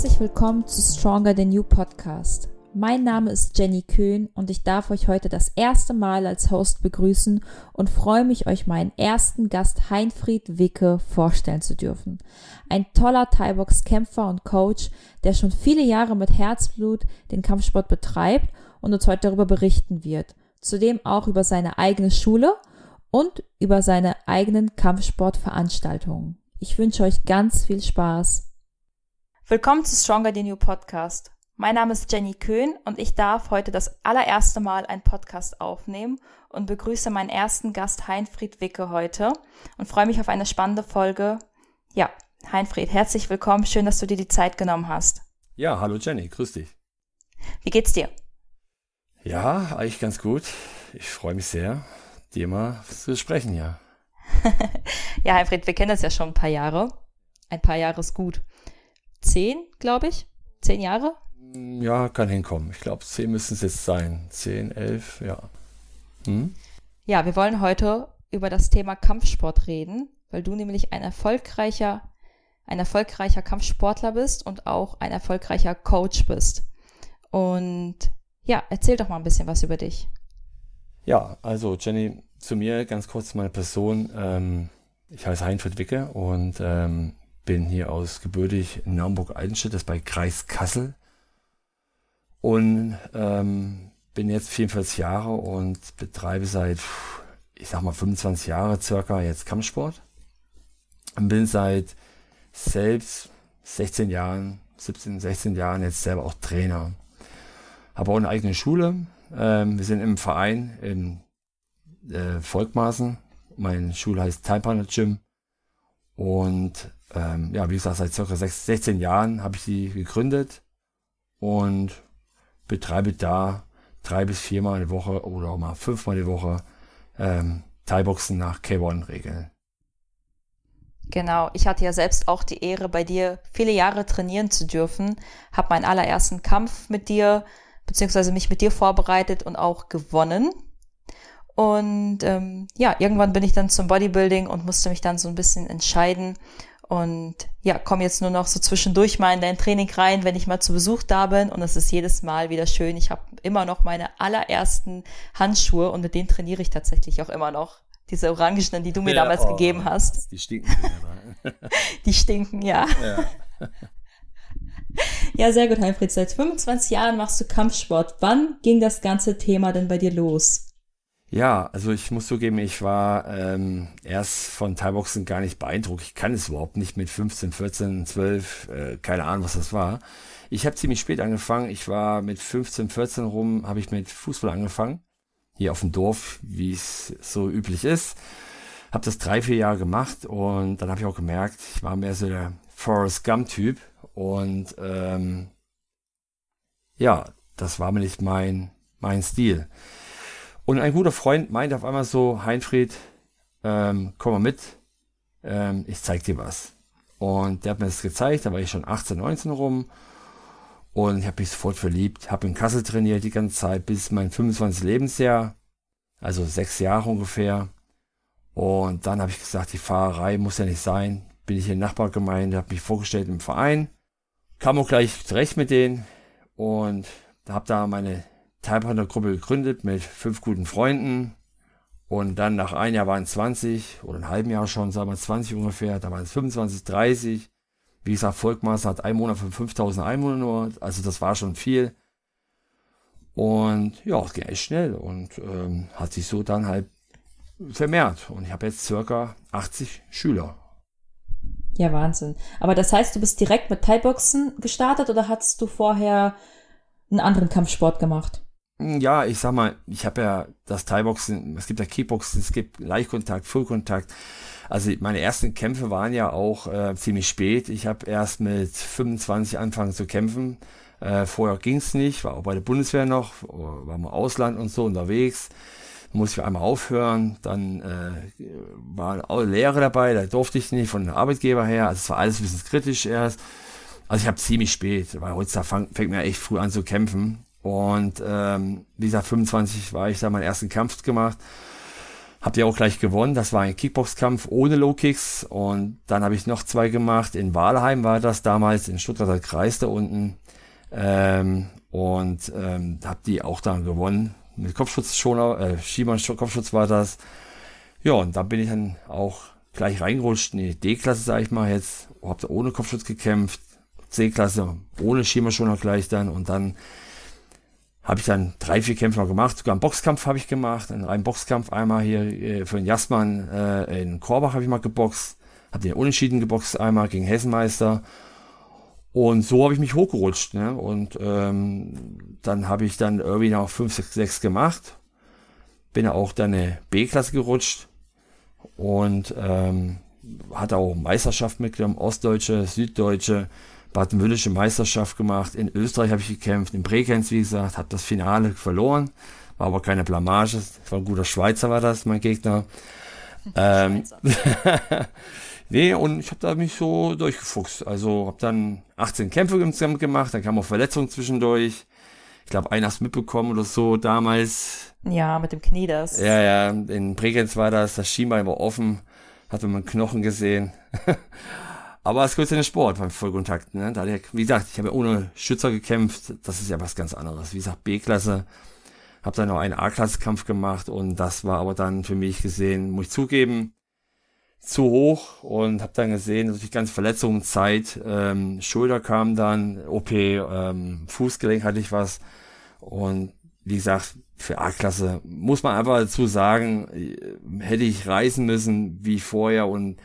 Herzlich willkommen zu Stronger Than You Podcast. Mein Name ist Jenny Köhn und ich darf euch heute das erste Mal als Host begrüßen und freue mich, euch meinen ersten Gast Heinfried Wicke vorstellen zu dürfen. Ein toller Thai-Box-Kämpfer und Coach, der schon viele Jahre mit Herzblut den Kampfsport betreibt und uns heute darüber berichten wird. Zudem auch über seine eigene Schule und über seine eigenen Kampfsportveranstaltungen. Ich wünsche euch ganz viel Spaß. Willkommen zu Stronger Than You Podcast. Mein Name ist Jenny Köhn und ich darf heute das allererste Mal einen Podcast aufnehmen und begrüße meinen ersten Gast Heinfried Wicke heute und freue mich auf eine spannende Folge. Ja, Heinfried, herzlich willkommen. Schön, dass du dir die Zeit genommen hast. Ja, hallo Jenny, grüß dich. Wie geht's dir? Ja, eigentlich ganz gut. Ich freue mich sehr, dir mal zu sprechen, ja. ja, Heinfried, wir kennen das ja schon ein paar Jahre. Ein paar Jahre ist gut zehn, glaube ich. Zehn Jahre? Ja, kann hinkommen. Ich glaube, zehn müssen es jetzt sein. Zehn, elf, ja. Hm? Ja, wir wollen heute über das Thema Kampfsport reden, weil du nämlich ein erfolgreicher, ein erfolgreicher Kampfsportler bist und auch ein erfolgreicher Coach bist. Und ja, erzähl doch mal ein bisschen was über dich. Ja, also Jenny, zu mir ganz kurz meine Person. Ähm, ich heiße Heinfried Wicke und ähm, bin hier aus gebürtig Naumburg-Eidenstedt, das ist bei Kreis Kassel. Und ähm, bin jetzt 44 Jahre und betreibe seit, ich sag mal, 25 Jahre circa jetzt Kampfsport. Und bin seit selbst 16 Jahren, 17, 16 Jahren jetzt selber auch Trainer. Habe auch eine eigene Schule. Ähm, wir sind im Verein in äh, Volkmaßen. Meine Schule heißt Time Partner Gym. Und ähm, ja, wie gesagt, seit circa 16 Jahren habe ich sie gegründet und betreibe da drei bis viermal die Woche oder auch mal fünfmal die Woche ähm, Thai-Boxen nach K1-Regeln. Genau, ich hatte ja selbst auch die Ehre, bei dir viele Jahre trainieren zu dürfen, habe meinen allerersten Kampf mit dir, beziehungsweise mich mit dir vorbereitet und auch gewonnen. Und ähm, ja, irgendwann bin ich dann zum Bodybuilding und musste mich dann so ein bisschen entscheiden, und ja, komme jetzt nur noch so zwischendurch mal in dein Training rein, wenn ich mal zu Besuch da bin. Und es ist jedes Mal wieder schön. Ich habe immer noch meine allerersten Handschuhe und mit denen trainiere ich tatsächlich auch immer noch. Diese Orangenen, die du mir ja, damals oh, gegeben hast. Die stinken. die stinken, ja. ja. Ja, sehr gut, Heimfried. Seit 25 Jahren machst du Kampfsport. Wann ging das ganze Thema denn bei dir los? Ja, also ich muss zugeben, ich war ähm, erst von Thai-Boxen gar nicht beeindruckt. Ich kann es überhaupt nicht mit 15, 14, 12, äh, keine Ahnung, was das war. Ich habe ziemlich spät angefangen. Ich war mit 15, 14 rum, habe ich mit Fußball angefangen. Hier auf dem Dorf, wie es so üblich ist. Habe das drei, vier Jahre gemacht und dann habe ich auch gemerkt, ich war mehr so der Forrest Gump-Typ. Und ähm, ja, das war mir nicht mein, mein Stil. Und ein guter Freund meinte auf einmal so, Heinfried, ähm, komm mal mit, ähm, ich zeig dir was. Und der hat mir das gezeigt, da war ich schon 18, 19 rum. Und ich habe mich sofort verliebt, habe in Kassel trainiert die ganze Zeit bis mein 25 Lebensjahr, also sechs Jahre ungefähr. Und dann habe ich gesagt, die Fahrerei muss ja nicht sein. Bin ich in der Nachbargemeinde, habe mich vorgestellt im Verein, kam auch gleich zurecht mit denen und habe da meine Teilpartnergruppe gegründet mit fünf guten Freunden. Und dann nach einem Jahr waren es 20 oder einem halben Jahr schon, sagen wir 20 ungefähr, da waren es 25, 30. Wie gesagt, Volkmaß hat ein Monat von 5000 Einwohner nur, also das war schon viel. Und ja, es ging echt schnell und ähm, hat sich so dann halt vermehrt. Und ich habe jetzt circa 80 Schüler. Ja, Wahnsinn. Aber das heißt, du bist direkt mit Thai-Boxen gestartet oder hattest du vorher einen anderen Kampfsport gemacht? Ja, ich sag mal, ich habe ja das Thai-Boxen, es gibt ja Kickboxen, es gibt Leichtkontakt, Fullkontakt. Also meine ersten Kämpfe waren ja auch äh, ziemlich spät. Ich habe erst mit 25 angefangen zu kämpfen. Äh, vorher ging's nicht, war auch bei der Bundeswehr noch, war im Ausland und so unterwegs. Musste ich einmal aufhören, dann äh, war auch Lehre dabei, da durfte ich nicht von dem Arbeitgeber her. Also es war alles ein bisschen kritisch erst. Also ich habe ziemlich spät, weil heutzutage fang, fängt mir echt früh an zu kämpfen. Und ähm, wie gesagt, 25 war ich da meinen ersten Kampf gemacht. Habt ihr auch gleich gewonnen. Das war ein Kickboxkampf ohne Low Kicks. Und dann habe ich noch zwei gemacht. In Walheim war das damals, in Stuttgarter Kreis da unten. Ähm, und ähm, habe die auch dann gewonnen. Mit Kopfschutzschoner, äh, Schiemann Kopfschutz war das. Ja, und da bin ich dann auch gleich reingerutscht in die D-Klasse, sage ich mal jetzt. Hab da ohne Kopfschutz gekämpft. C-Klasse ohne Schiemannschoner gleich dann. Und dann habe ich dann drei, vier Kämpfe noch gemacht. Sogar einen Boxkampf habe ich gemacht. Einen reinen Boxkampf. Einmal hier äh, für den Jasman äh, in Korbach habe ich mal geboxt. Habe den Unentschieden geboxt einmal gegen Hessenmeister. Und so habe ich mich hochgerutscht. Ne? Und ähm, dann habe ich dann irgendwie noch 5, 6, 6 gemacht. Bin auch dann eine B-Klasse gerutscht. Und ähm, hatte auch Meisterschaft mitgenommen, Ostdeutsche, Süddeutsche baden-württembergische Meisterschaft gemacht. In Österreich habe ich gekämpft, in Bregenz, wie gesagt, habe das Finale verloren. War aber keine Blamage. Das war ein guter Schweizer, war das, mein Gegner. ähm, nee, und ich habe da mich so durchgefuchst. Also habe dann 18 Kämpfe insgesamt gemacht, dann kam auch Verletzungen zwischendurch. Ich glaube, einer hast mitbekommen oder so damals. Ja, mit dem Knie das. Ja, ja, in Bregenz war das, das Schienbein war offen, hatte man Knochen gesehen. Aber es gehört in den Sport beim Vollkontakt. Ne? Da wie gesagt, ich habe ja ohne Schützer gekämpft. Das ist ja was ganz anderes. Wie gesagt, B-Klasse. Habe dann noch einen A-Klasse-Kampf gemacht und das war aber dann für mich gesehen, muss ich zugeben, zu hoch und habe dann gesehen, dass ich ganz Verletzungen, Zeit, ähm, Schulter kam dann, OP, ähm, Fußgelenk hatte ich was und wie gesagt, für A-Klasse muss man einfach dazu sagen, äh, hätte ich reisen müssen wie vorher und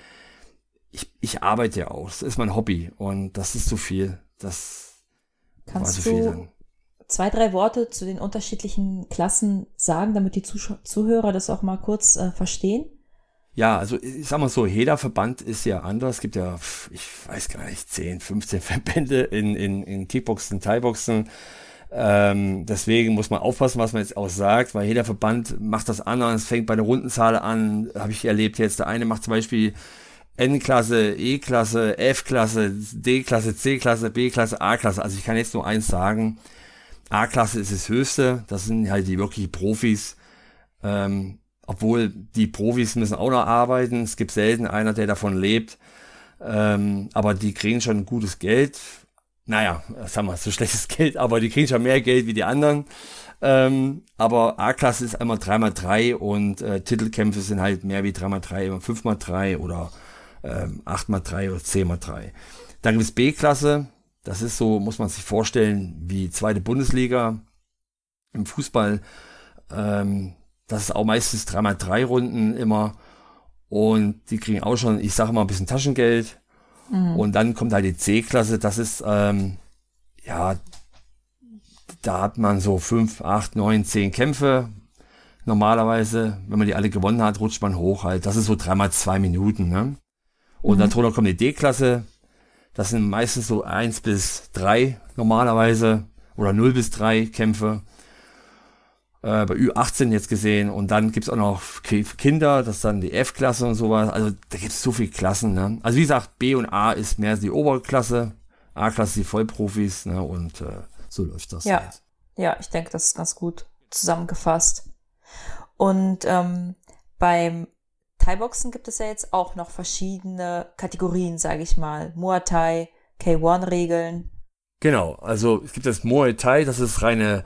ich, ich arbeite ja auch. Das ist mein Hobby und das ist zu viel. Das Kannst war zu viel dann. Zwei, drei Worte zu den unterschiedlichen Klassen sagen, damit die Zuh Zuhörer das auch mal kurz äh, verstehen? Ja, also ich sag mal so, jeder Verband ist ja anders. Es gibt ja, ich weiß gar nicht, 10, 15 Verbände in, in, in Kickboxen, Thai-Boxen. Ähm, deswegen muss man aufpassen, was man jetzt auch sagt, weil jeder Verband macht das anders. Es fängt bei der Rundenzahl an, habe ich erlebt jetzt. Der eine macht zum Beispiel N-Klasse, E-Klasse, F-Klasse, D-Klasse, C-Klasse, B-Klasse, A-Klasse. Also ich kann jetzt nur eins sagen. A-Klasse ist das Höchste. Das sind halt die wirklich Profis. Ähm, obwohl die Profis müssen auch noch arbeiten. Es gibt selten einer, der davon lebt. Ähm, aber die kriegen schon gutes Geld. Naja, sagen wir, so schlechtes Geld, aber die kriegen schon mehr Geld wie die anderen. Ähm, aber A-Klasse ist einmal 3x3 und äh, Titelkämpfe sind halt mehr wie 3x3, immer 5x3 oder ähm, 8x3 oder 10x3. Dann gibt es B-Klasse, das ist so, muss man sich vorstellen, wie zweite Bundesliga im Fußball. Ähm, das ist auch meistens 3x3 Runden immer. Und die kriegen auch schon, ich sage mal, ein bisschen Taschengeld. Mhm. Und dann kommt halt die C-Klasse, das ist, ähm, ja, da hat man so 5, 8, 9, 10 Kämpfe. Normalerweise, wenn man die alle gewonnen hat, rutscht man hoch halt. Das ist so dreimal zwei Minuten. Ne? Und mhm. darunter kommt die D-Klasse. Das sind meistens so eins bis drei normalerweise oder 0 bis drei Kämpfe. Äh, bei Ü18 jetzt gesehen. Und dann gibt's auch noch Kinder, das ist dann die F-Klasse und sowas. Also da gibt's so viele Klassen. Ne? Also wie gesagt, B und A ist mehr die Oberklasse. A-Klasse die Vollprofis. Ne? Und äh, so läuft das. Ja, halt. ja ich denke, das ist ganz gut zusammengefasst. Und ähm, beim Thai-Boxen gibt es ja jetzt auch noch verschiedene Kategorien, sage ich mal. Muay Thai, K1-Regeln. Genau, also es gibt das Muay Thai, das ist reine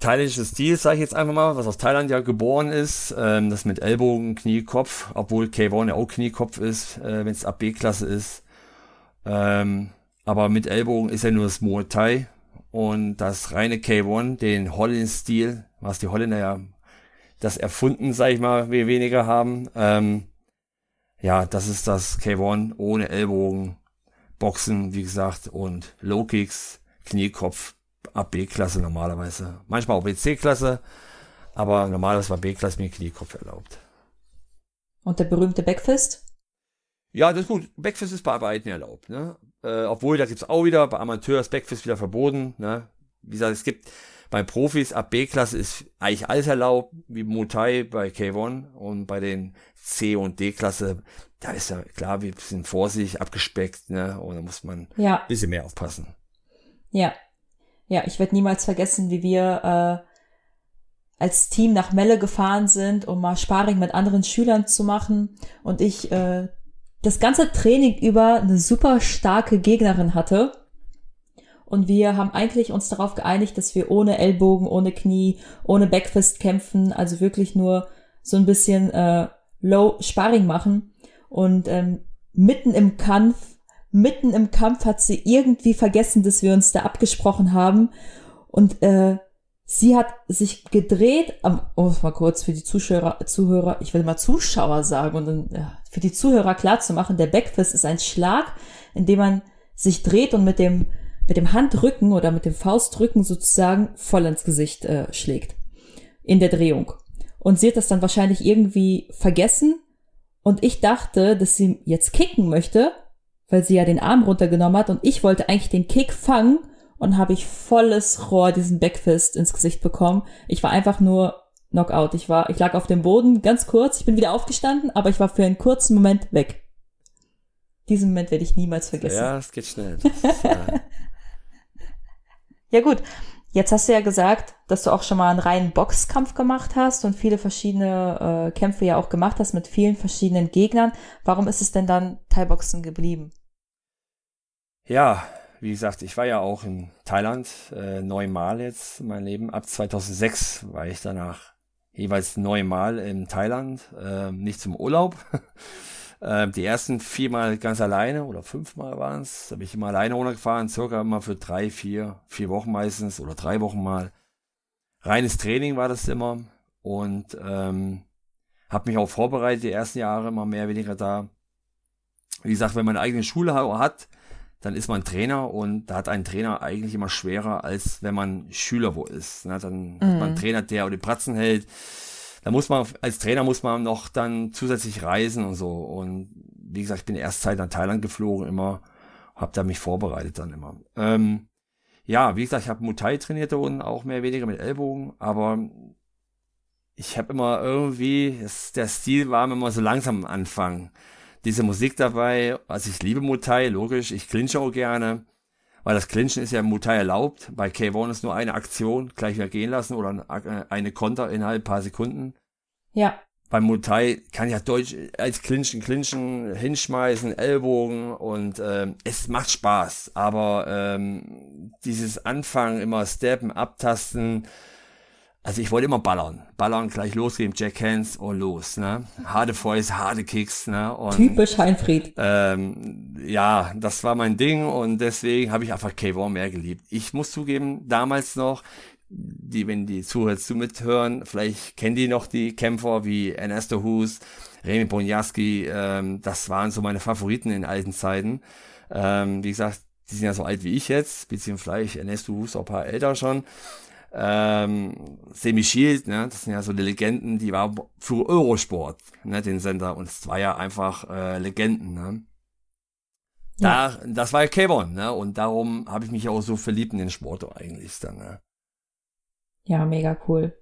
thailändisches Stil, sage ich jetzt einfach mal, was aus Thailand ja geboren ist. Ähm, das mit Ellbogen, Knie, Kopf, obwohl K1 ja auch Kniekopf ist, äh, wenn es AB-Klasse ist. Ähm, aber mit Ellbogen ist ja nur das Muay Thai. Und das reine K1, den Holland-Stil, was die Holländer ja das erfunden, sag ich mal, wie weniger haben. Ähm, ja, das ist das K1 ohne Ellbogen, Boxen, wie gesagt, und Low Kicks, Kniekopf, ab B-Klasse normalerweise. Manchmal auch BC-Klasse, aber normalerweise war B-Klasse mit Kniekopf erlaubt. Und der berühmte Backfist? Ja, das ist gut. Backfist ist bei beiden erlaubt. Ne? Äh, obwohl, da gibt's auch wieder, bei Amateurs Backfist wieder verboten. Ne? Wie gesagt, es gibt, bei Profis ab B-Klasse ist eigentlich alles erlaubt, wie Muay bei K1 und bei den C- und D-Klasse, da ist ja klar, wir sind vorsichtig, abgespeckt, ne? Und da muss man ja. ein bisschen mehr aufpassen. Ja. Ja, ich werde niemals vergessen, wie wir äh, als Team nach Melle gefahren sind, um mal Sparring mit anderen Schülern zu machen und ich äh, das ganze Training über eine super starke Gegnerin hatte. Und wir haben eigentlich uns darauf geeinigt, dass wir ohne Ellbogen, ohne Knie, ohne Backfist kämpfen, also wirklich nur so ein bisschen äh, Low Sparring machen. Und ähm, mitten im Kampf, mitten im Kampf hat sie irgendwie vergessen, dass wir uns da abgesprochen haben. Und äh, Sie hat sich gedreht, um es mal kurz für die Zuschauer, Zuhörer, ich will mal Zuschauer sagen und dann ja, für die Zuhörer klar zu machen, der Backfist ist ein Schlag, in dem man sich dreht und mit dem, mit dem Handrücken oder mit dem Faustdrücken sozusagen voll ins Gesicht äh, schlägt. In der Drehung. Und sie hat das dann wahrscheinlich irgendwie vergessen und ich dachte, dass sie jetzt kicken möchte, weil sie ja den Arm runtergenommen hat und ich wollte eigentlich den Kick fangen und habe ich volles Rohr diesen Backfist ins Gesicht bekommen. Ich war einfach nur Knockout. Ich war, ich lag auf dem Boden ganz kurz. Ich bin wieder aufgestanden, aber ich war für einen kurzen Moment weg. Diesen Moment werde ich niemals vergessen. Ja, es geht schnell. ja. ja gut. Jetzt hast du ja gesagt, dass du auch schon mal einen reinen Boxkampf gemacht hast und viele verschiedene äh, Kämpfe ja auch gemacht hast mit vielen verschiedenen Gegnern. Warum ist es denn dann Thai-Boxen geblieben? Ja, wie gesagt, ich war ja auch in Thailand äh, neunmal jetzt in meinem Leben. Ab 2006 war ich danach jeweils neunmal in Thailand, äh, nicht zum Urlaub. äh, die ersten viermal ganz alleine oder fünfmal waren es. Da bin ich immer alleine runtergefahren, circa immer für drei, vier, vier Wochen meistens oder drei Wochen mal. Reines Training war das immer und ähm, habe mich auch vorbereitet, die ersten Jahre immer mehr oder weniger da. Wie gesagt, wenn man eine eigene Schule hat, dann ist man Trainer und da hat ein Trainer eigentlich immer schwerer, als wenn man Schüler wo ist. Ne? Dann mhm. hat man einen mhm. Trainer, der oder die Pratzen hält. Da muss man, als Trainer muss man noch dann zusätzlich reisen und so. Und wie gesagt, ich bin erst Zeit nach Thailand geflogen immer, habe da mich vorbereitet dann immer. Ähm, ja, wie gesagt, ich habe Muay trainiert unten, auch mehr oder weniger mit Ellbogen, aber ich habe immer irgendwie, das, der Stil war immer so langsam am Anfang diese Musik dabei. Also ich liebe Mutai, logisch. Ich clinche auch gerne. Weil das Clinchen ist ja im Mutai erlaubt. Bei K1 ist nur eine Aktion, gleich wieder gehen lassen oder eine Konter innerhalb paar Sekunden. Ja. Beim Mutai kann ja Deutsch als Clinchen, Clinchen, hinschmeißen, Ellbogen und ähm, es macht Spaß. Aber ähm, dieses Anfangen, immer steppen, abtasten, also ich wollte immer ballern. Ballern, gleich losgehen, Jackhands und los, ne? Harte Fäuste, harte Kicks, ne? Und, Typisch Heinfried. Ähm, ja, das war mein Ding und deswegen habe ich einfach K-War mehr geliebt. Ich muss zugeben, damals noch, die, wenn die Zuhörer zu mithören, vielleicht kennen die noch die Kämpfer wie Ernesto Hus, Remy Bonjaski, ähm, das waren so meine Favoriten in alten Zeiten. Ähm, wie gesagt, die sind ja so alt wie ich jetzt, beziehungsweise vielleicht Ernesto Hus auch ein paar älter schon ähm, Semi Shield, ne, das sind ja so die Legenden, die war für Eurosport, ne, den Sender, und es war ja einfach äh, Legenden, ne. Da, ja. das war ja K1, ne, und darum habe ich mich auch so verliebt in den Sport eigentlich dann, ne. Ja, mega cool.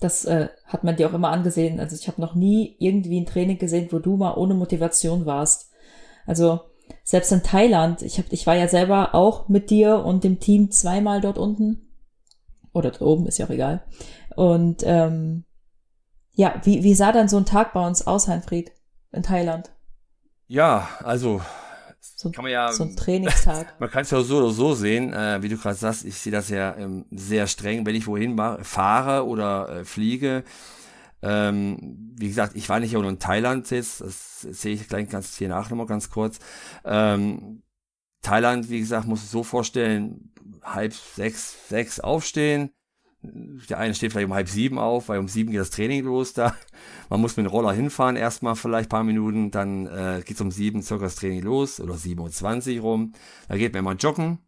Das äh, hat man dir auch immer angesehen. Also ich habe noch nie irgendwie ein Training gesehen, wo du mal ohne Motivation warst. Also selbst in Thailand, ich hab, ich war ja selber auch mit dir und dem Team zweimal dort unten oder da oben, ist ja auch egal. Und ähm, ja, wie, wie sah dann so ein Tag bei uns aus, Heinfried, in Thailand? Ja, also so, kann man ja, so ein Trainingstag. Man kann es ja so oder so sehen, äh, wie du gerade sagst, ich sehe das ja ähm, sehr streng, wenn ich wohin fahre oder äh, fliege. Ähm, wie gesagt, ich war nicht auch nur in Thailand jetzt, das sehe ich gleich ganz hier nach nochmal ganz kurz. Ähm, Thailand, wie gesagt, muss es so vorstellen, halb sechs, sechs aufstehen. Der eine steht vielleicht um halb sieben auf, weil um sieben geht das Training los da. Man muss mit dem Roller hinfahren, erstmal vielleicht paar Minuten, dann äh, geht um sieben circa das Training los oder 27 rum. Da geht man mal joggen.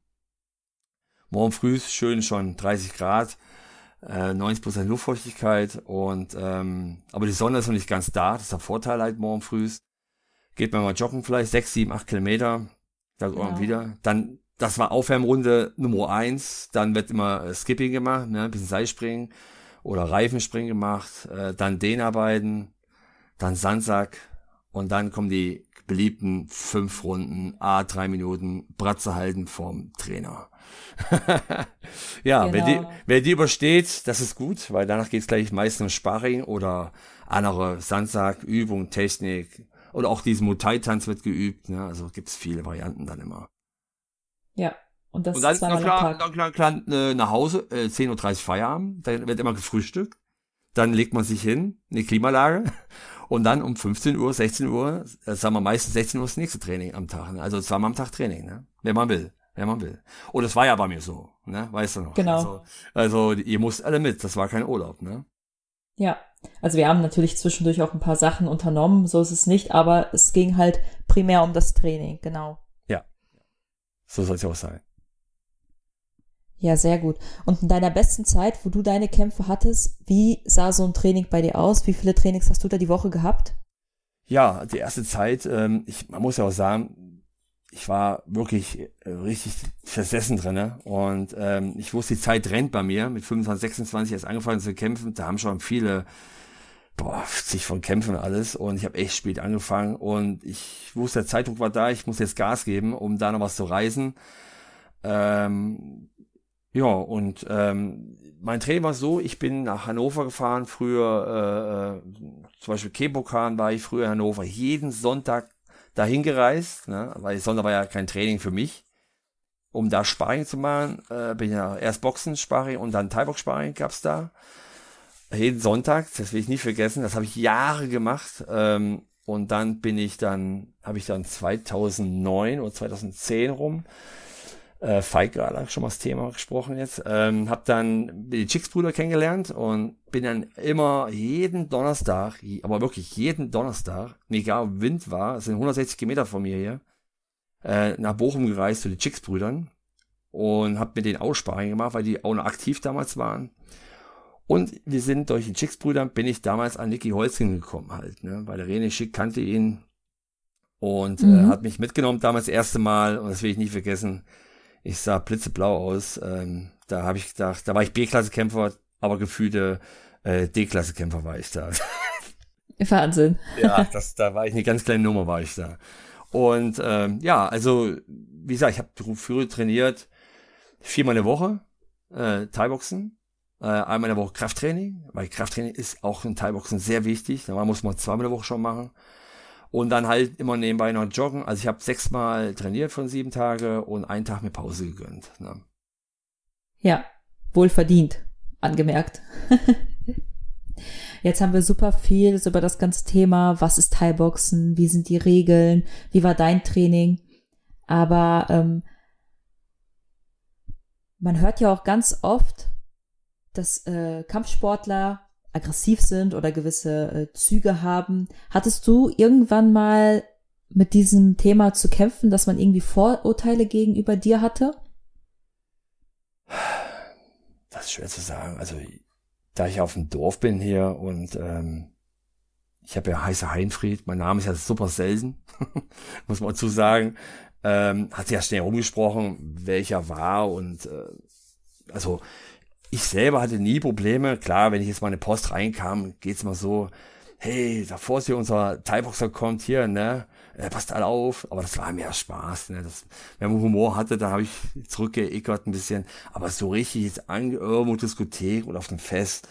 Morgen früh schön schon 30 Grad, äh, 90 Prozent Luftfeuchtigkeit und ähm, aber die Sonne ist noch nicht ganz da, das ist der Vorteil halt morgen früh. Geht man mal joggen vielleicht, sechs, sieben, acht Kilometer, dann ja. wieder. Dann das war Aufwärmrunde Nummer eins. Dann wird immer äh, Skipping gemacht, ne? ein bisschen Seilspringen oder Reifenspringen gemacht, äh, dann Dehnarbeiten, dann Sandsack Und dann kommen die beliebten fünf Runden, a drei Minuten Bratze halten vom Trainer. ja, genau. wer, die, genau. wer die übersteht, das ist gut, weil danach geht's gleich meistens um Sparring oder andere Sandsack, Übung, Technik oder auch diesen Muay-Tanz wird geübt. Ne? Also gibt's viele Varianten dann immer. Ja, und das und dann, ist na klar, dann klar, klar äh, nach Hause, äh, 10.30 Uhr Feierabend, dann wird immer gefrühstückt. Dann legt man sich hin, in die Klimalage und dann um 15 Uhr, 16 Uhr, äh, sagen wir meistens 16 Uhr das nächste Training am Tag. Ne? Also zweimal am Tag Training, ne? wenn man will. Wenn man will. Und das war ja bei mir so, ne? Weißt du noch? Genau. Also, also ihr musst alle mit, das war kein Urlaub, ne? Ja. Also wir haben natürlich zwischendurch auch ein paar Sachen unternommen, so ist es nicht, aber es ging halt primär um das Training, genau. Ja. So soll es auch sein. Ja, sehr gut. Und in deiner besten Zeit, wo du deine Kämpfe hattest, wie sah so ein Training bei dir aus? Wie viele Trainings hast du da die Woche gehabt? Ja, die erste Zeit, ähm, ich, man muss ja auch sagen, ich war wirklich äh, richtig versessen drinne und ähm, ich wusste, die Zeit rennt bei mir. Mit 25, 26 erst angefangen zu kämpfen. Da haben schon viele boah, sich von Kämpfen alles. Und ich habe echt spät angefangen. Und ich wusste, der Zeitdruck war da, ich muss jetzt Gas geben, um da noch was zu reisen. Ähm, ja, und ähm, mein Training war so, ich bin nach Hannover gefahren, früher, äh, äh zum Beispiel Kebokan war ich früher in Hannover, jeden Sonntag dahin gereist, ne? weil Sonntag war ja kein Training für mich. Um da Sparring zu machen, äh, bin ja erst Boxen Sparring und dann Thai-Box Sparring gab's da. Jeden Sonntag, das will ich nie vergessen, das habe ich Jahre gemacht. Ähm, und dann bin ich dann, habe ich dann 2009 oder 2010 rum, äh, Feig gerade schon mal das Thema gesprochen jetzt. Ähm, hab dann die Chicks-Brüder kennengelernt und bin dann immer jeden Donnerstag, aber wirklich jeden Donnerstag, egal ob Wind war, es sind 160 Kilometer von mir hier, äh, nach Bochum gereist zu den Chicks-Brüdern und hab mit denen Aussprachen gemacht, weil die auch noch aktiv damals waren. Und wir sind durch die Chicks-Brüder, bin ich damals an Nicky Holzing gekommen halt, ne? weil der René Schick kannte ihn und äh, mhm. äh, hat mich mitgenommen damals das erste Mal und das will ich nie vergessen ich sah blitzeblau aus. Ähm, da habe ich gedacht, da war ich B-Klasse-Kämpfer, aber gefühlte äh, D-Klasse-Kämpfer war ich da. Wahnsinn. ja, das, da war ich eine ganz kleine Nummer, war ich da. Und ähm, ja, also wie gesagt, ich habe früher trainiert viermal eine Woche äh, Thai-Boxen, äh, einmal in der Woche Krafttraining, weil Krafttraining ist auch in Thai-Boxen sehr wichtig. Da muss man zweimal eine Woche schon machen und dann halt immer nebenbei noch joggen. Also ich habe sechsmal trainiert von sieben Tage und einen Tag mir Pause gegönnt. Ne? Ja, wohl verdient, angemerkt. Jetzt haben wir super viel über das ganze Thema, was ist Thai-Boxen, wie sind die Regeln, wie war dein Training. Aber ähm, man hört ja auch ganz oft, dass äh, Kampfsportler aggressiv sind oder gewisse äh, Züge haben. Hattest du irgendwann mal mit diesem Thema zu kämpfen, dass man irgendwie Vorurteile gegenüber dir hatte? Das ist schwer zu sagen. Also da ich auf dem Dorf bin hier und ähm, ich habe ja heiße Heinfried, mein Name ist ja super selten, muss man dazu sagen. Ähm, hat sich ja schnell rumgesprochen, welcher war und äh, also ich selber hatte nie Probleme. Klar, wenn ich jetzt mal in eine Post reinkam, geht's mal so, hey, da vor hier unser Thai-Boxer kommt hier, ne? Er passt alle auf. Aber das war mehr Spaß, ne? Das, wenn man Humor hatte, da habe ich zurückgeeckert ein bisschen. Aber so richtig jetzt an irgendwo Diskothek oder auf dem Fest,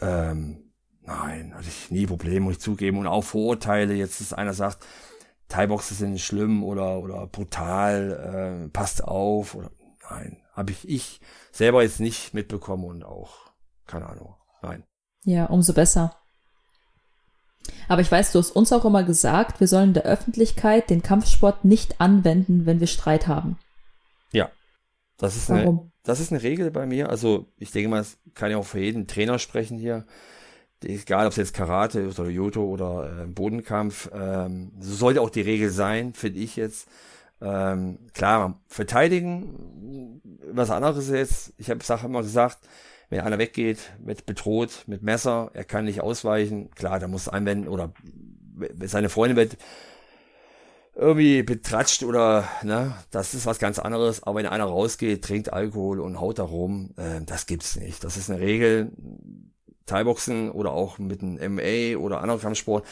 ähm, nein, hatte ich nie Probleme, muss ich zugeben. Und auch Vorurteile, jetzt ist einer sagt, Thai-Boxer sind schlimm oder, oder brutal, äh, passt auf oder, nein, habe ich, ich selber jetzt nicht mitbekommen und auch, keine Ahnung, nein. Ja, umso besser. Aber ich weiß, du hast uns auch immer gesagt, wir sollen der Öffentlichkeit den Kampfsport nicht anwenden, wenn wir Streit haben. Ja. Das ist, Warum? eine, das ist eine Regel bei mir. Also ich denke mal, es kann ja auch für jeden Trainer sprechen hier. Egal, ob es jetzt Karate oder Judo oder äh, Bodenkampf. Ähm, so sollte auch die Regel sein, finde ich jetzt. Ähm, klar, verteidigen, was anderes ist, ich habe Sache immer gesagt, wenn einer weggeht, wird bedroht mit Messer, er kann nicht ausweichen, klar, da muss einwenden oder seine Freundin wird irgendwie betratscht oder, ne, das ist was ganz anderes, aber wenn einer rausgeht, trinkt Alkohol und haut da rum, äh, das gibt's nicht. Das ist eine Regel, Thai-Boxen oder auch mit einem MA oder anderen Kampfsport,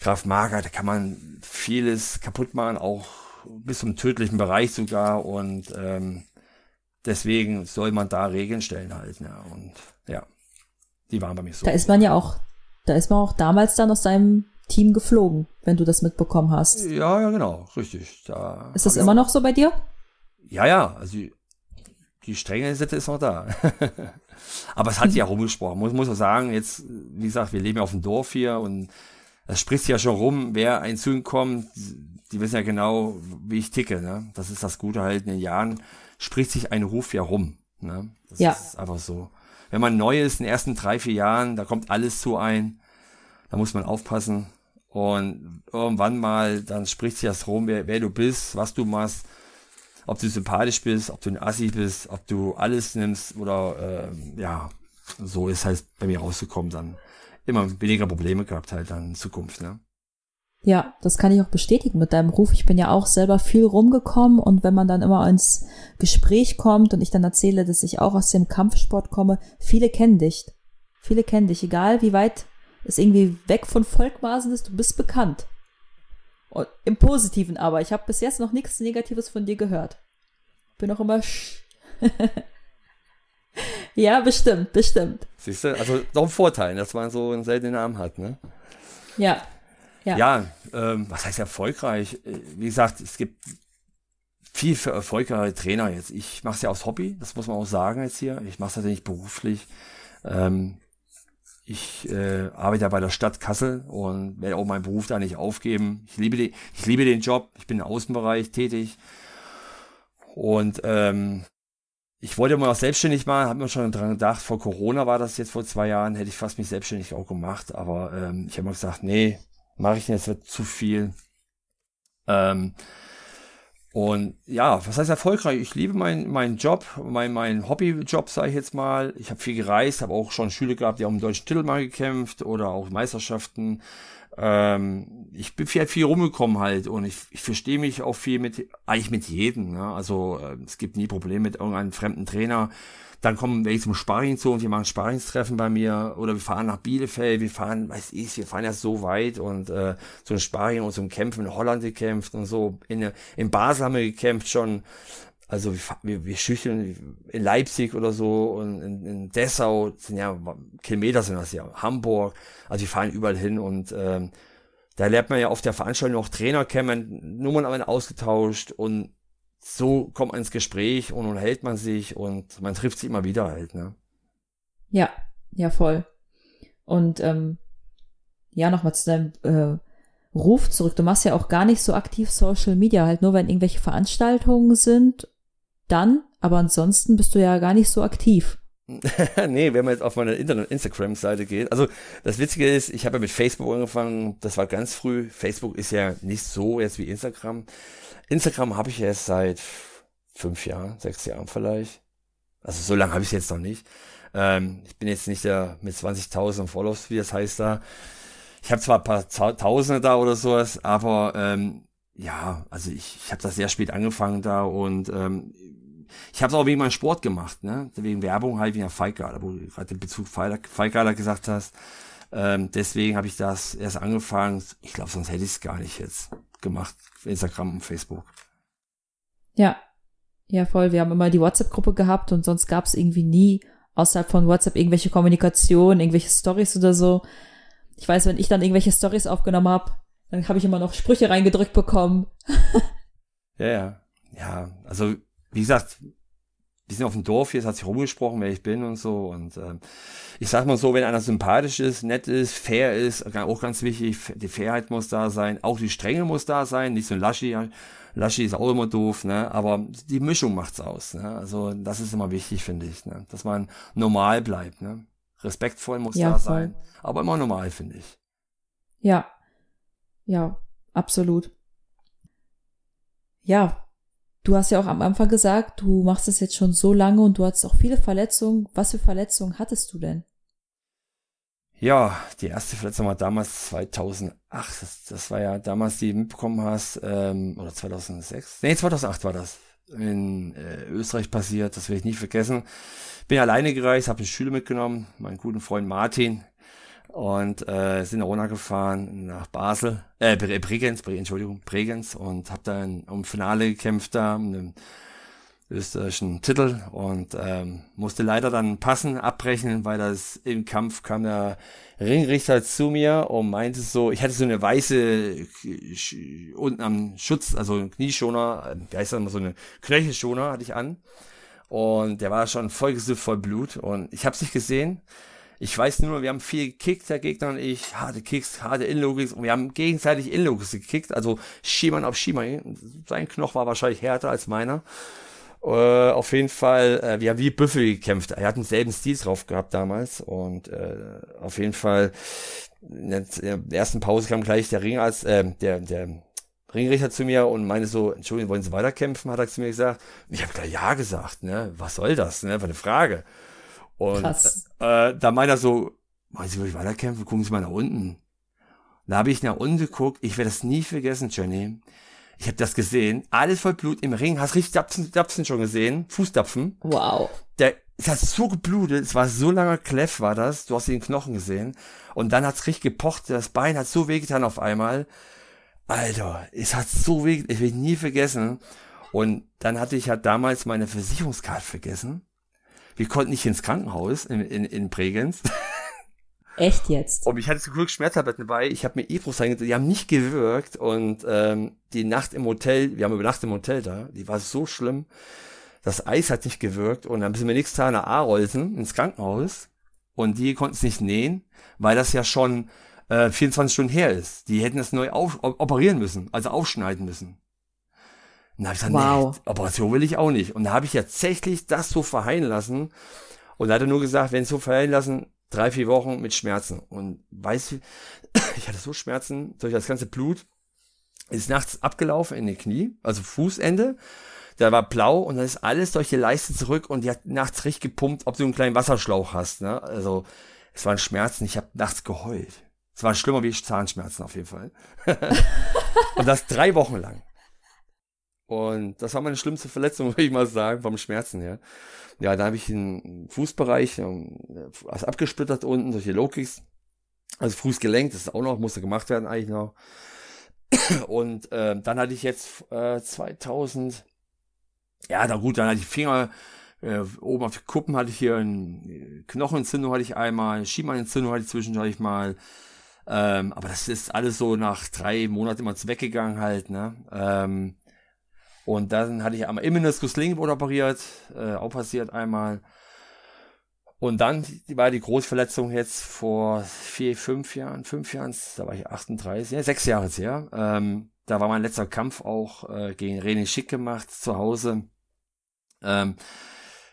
Kraft Mager, da kann man vieles kaputt machen, auch bis zum tödlichen Bereich sogar. Und ähm, deswegen soll man da Regeln stellen halt. Ja. Und ja, die waren bei mir so. Da ist man ja auch, da ist man auch damals dann aus seinem Team geflogen, wenn du das mitbekommen hast. Ja, ja, genau, richtig. Da ist das immer noch so bei dir? Ja, ja, also die, strenge Sitte ist noch da. Aber es hat sich ja rumgesprochen. Muss, muss man sagen, jetzt, wie gesagt, wir leben ja auf dem Dorf hier und es spricht ja schon rum, wer ein zu kommt. Die wissen ja genau, wie ich ticke. Ne? Das ist das Gute halt in den Jahren. Spricht sich ein Ruf ja rum. Ne? Das ja. ist einfach so. Wenn man neu ist in den ersten drei, vier Jahren, da kommt alles zu ein. Da muss man aufpassen. Und irgendwann mal, dann spricht sich das rum, wer, wer du bist, was du machst, ob du sympathisch bist, ob du ein Assi bist, ob du alles nimmst oder äh, ja, so ist halt bei mir rausgekommen dann. Immer weniger Probleme gehabt halt dann in Zukunft, ne? Ja, das kann ich auch bestätigen mit deinem Ruf. Ich bin ja auch selber viel rumgekommen und wenn man dann immer ins Gespräch kommt und ich dann erzähle, dass ich auch aus dem Kampfsport komme, viele kennen dich. Viele kennen dich, egal wie weit es irgendwie weg von Volkmaßen ist, du bist bekannt. Und Im Positiven aber. Ich habe bis jetzt noch nichts Negatives von dir gehört. Bin auch immer. ja, bestimmt, bestimmt. Siehst du, also doch ein Vorteil, dass man so einen seltenen Namen hat, ne? Ja. Ja, ja ähm, was heißt erfolgreich? Wie gesagt, es gibt viel für erfolgreiche Trainer jetzt. Ich mache es ja aus Hobby, das muss man auch sagen jetzt hier. Ich mache es natürlich beruflich. Ähm, ich äh, arbeite ja bei der Stadt Kassel und werde auch meinen Beruf da nicht aufgeben. Ich liebe, die, ich liebe den Job. Ich bin im Außenbereich tätig. Und ähm, ich wollte mal auch selbstständig machen, habe mir schon dran gedacht, vor Corona war das jetzt vor zwei Jahren, hätte ich fast mich selbstständig auch gemacht. Aber ähm, ich habe mir gesagt, nee, mache ich es wird zu viel. Ähm, und ja, was heißt erfolgreich? Ich liebe meinen mein Job, mein, mein Hobbyjob, sage ich jetzt mal. Ich habe viel gereist, habe auch schon Schüler gehabt, die haben den deutschen Titel mal gekämpft oder auch Meisterschaften. Ähm, ich bin viel, viel rumgekommen halt und ich, ich verstehe mich auch viel mit, eigentlich mit jedem. Ne? Also äh, es gibt nie Probleme mit irgendeinem fremden Trainer. Dann kommen welche zum Sparring zu und wir machen Sparringstreffen bei mir oder wir fahren nach Bielefeld, wir fahren, weiß ich, wir fahren ja so weit und äh, so ein Sparring und ein Kämpfen in Holland gekämpft und so. In, in Basel haben wir gekämpft schon. Also wir, wir, wir schücheln in Leipzig oder so und in, in Dessau sind ja Kilometer sind das ja, Hamburg. Also wir fahren überall hin und ähm, da lernt man ja auf der Veranstaltung auch Trainer kennen, Nummern ausgetauscht und so kommt man ins Gespräch und unterhält man sich und man trifft sich immer wieder halt, ne? Ja, ja, voll. Und ähm, ja, nochmal zu deinem äh, Ruf zurück. Du machst ja auch gar nicht so aktiv Social Media, halt nur wenn irgendwelche Veranstaltungen sind, dann, aber ansonsten bist du ja gar nicht so aktiv. nee, wenn man jetzt auf meine Instagram-Seite geht. Also das Witzige ist, ich habe ja mit Facebook angefangen, das war ganz früh. Facebook ist ja nicht so jetzt wie Instagram. Instagram habe ich erst seit fünf Jahren, sechs Jahren vielleicht. Also so lange habe ich es jetzt noch nicht. Ähm, ich bin jetzt nicht der mit 20.000 Follows, wie das heißt da. Ich habe zwar ein paar Tausende da oder sowas, aber ähm, ja, also ich, ich habe das sehr spät angefangen da und ähm, ich habe es auch wegen meinem Sport gemacht, ne? Wegen Werbung halt, wie der Feigala, wo du gerade den Bezug Feigala gesagt hast. Ähm, deswegen habe ich das erst angefangen. Ich glaube, sonst hätte ich es gar nicht jetzt gemacht. Instagram und Facebook. Ja, ja, voll. Wir haben immer die WhatsApp-Gruppe gehabt und sonst gab es irgendwie nie außerhalb von WhatsApp irgendwelche Kommunikation, irgendwelche Stories oder so. Ich weiß, wenn ich dann irgendwelche Stories aufgenommen habe, dann habe ich immer noch Sprüche reingedrückt bekommen. ja, ja. Ja, also wie gesagt, wir sind auf dem Dorf hier, es hat sich rumgesprochen, wer ich bin und so. Und ähm, ich sag mal so, wenn einer sympathisch ist, nett ist, fair ist, auch ganz wichtig, die Fairheit muss da sein, auch die Strenge muss da sein, nicht so ein Laschi. Laschi ist auch immer doof, ne? Aber die Mischung macht's aus. Ne? Also das ist immer wichtig, finde ich, ne? Dass man normal bleibt, ne? Respektvoll muss ja, da voll. sein, aber immer normal, finde ich. Ja. Ja, absolut. Ja, Du hast ja auch am Anfang gesagt, du machst das jetzt schon so lange und du hattest auch viele Verletzungen. Was für Verletzungen hattest du denn? Ja, die erste Verletzung war damals 2008. Das, das war ja damals, die du mitbekommen hast, ähm, oder 2006. Nee, 2008 war das. In äh, Österreich passiert, das werde ich nie vergessen. Bin alleine gereist, habe eine Schüler mitgenommen, meinen guten Freund Martin. Und äh, sind runtergefahren nach Basel, äh, Bregenz, Entschuldigung, Bregenz und habe dann um Finale gekämpft da, um den österreichischen Titel und ähm, musste leider dann passen, abbrechen, weil das im Kampf kam der Ringrichter zu mir und meinte so, ich hatte so eine weiße unten am Schutz, also Knieschoner, wie heißt das immer, so eine Knöchelschoner hatte ich an. Und der war schon voll gesifft, voll Blut und ich habe es nicht gesehen ich weiß nur, wir haben viel gekickt, der Gegner und ich, harte Kicks, harte Inlogis und wir haben gegenseitig Inlogis gekickt, also Schiemann auf Schiemann. Sein Knoch war wahrscheinlich härter als meiner. Äh, auf jeden Fall, äh, wir haben wie Büffel gekämpft. Er hat denselben Stil drauf gehabt damals und äh, auf jeden Fall in der ersten Pause kam gleich der Ringarzt, äh, der, der Ringrichter zu mir und meinte so, Entschuldigung, wollen Sie weiterkämpfen? Hat er zu mir gesagt. Ich habe gleich ja gesagt, ne? Was soll das, ne? War eine Frage. Und äh, da meint er so, wollen Sie wirklich weiterkämpfen? Gucken Sie mal nach unten. Da habe ich nach unten geguckt. Ich werde das nie vergessen, Jenny. Ich habe das gesehen. Alles voll Blut im Ring. Hast richtig Dapsen, Dapsen schon gesehen? Fußdapfen. Wow. Der, es hat so geblutet. Es war so langer Kleff war das. Du hast den Knochen gesehen. Und dann hat's richtig gepocht. Das Bein hat so wehgetan auf einmal. Alter, es hat so weh. Ich will nie vergessen. Und dann hatte ich halt damals meine Versicherungskarte vergessen. Wir konnten nicht ins Krankenhaus in, in, in Bregenz. Echt jetzt? Und ich hatte zum Glück Schmerztabletten dabei. Ich habe mir Epros reingezogen. Die haben nicht gewirkt. Und ähm, die Nacht im Hotel, wir haben übernachtet im Hotel da, die war so schlimm. Das Eis hat nicht gewirkt. Und dann sind wir nächstes Tag nach Arolsen ins Krankenhaus. Und die konnten es nicht nähen, weil das ja schon äh, 24 Stunden her ist. Die hätten das neu auf, operieren müssen, also aufschneiden müssen. Und da habe ich gesagt, wow. nee, Operation will ich auch nicht. Und da habe ich tatsächlich das so verheilen lassen. Und da hat er nur gesagt, wenn so verheilen lassen, drei, vier Wochen mit Schmerzen. Und weißt du, ich hatte so Schmerzen durch das ganze Blut. Ist nachts abgelaufen in den Knie, also Fußende. Da war blau und dann ist alles durch die Leiste zurück und die hat nachts richtig gepumpt, ob du einen kleinen Wasserschlauch hast. Ne? Also es waren Schmerzen, ich habe nachts geheult. Es war schlimmer wie Zahnschmerzen auf jeden Fall. und das drei Wochen lang. Und das war meine schlimmste Verletzung, würde ich mal sagen, vom Schmerzen her. Ja, da habe ich den Fußbereich ähm, was abgesplittert unten, solche Low-Kicks. Also Fußgelenk, das ist auch noch, musste gemacht werden eigentlich noch. Und äh, dann hatte ich jetzt äh, 2000, ja, da gut, dann hatte ich Finger, äh, oben auf die Kuppen hatte ich hier eine Knochenentzündung hatte ich einmal, eine hatte ich zwischendurch mal. Ähm, aber das ist alles so nach drei Monaten immer weggegangen halt, ne? Ähm, und dann hatte ich einmal Immeniskus Linkenbrot operiert, äh, auch passiert einmal. Und dann war die Großverletzung jetzt vor vier, fünf Jahren, fünf Jahren, da war ich 38, ja, sechs Jahre jetzt her. Ähm, da war mein letzter Kampf auch äh, gegen René Schick gemacht zu Hause. Ähm,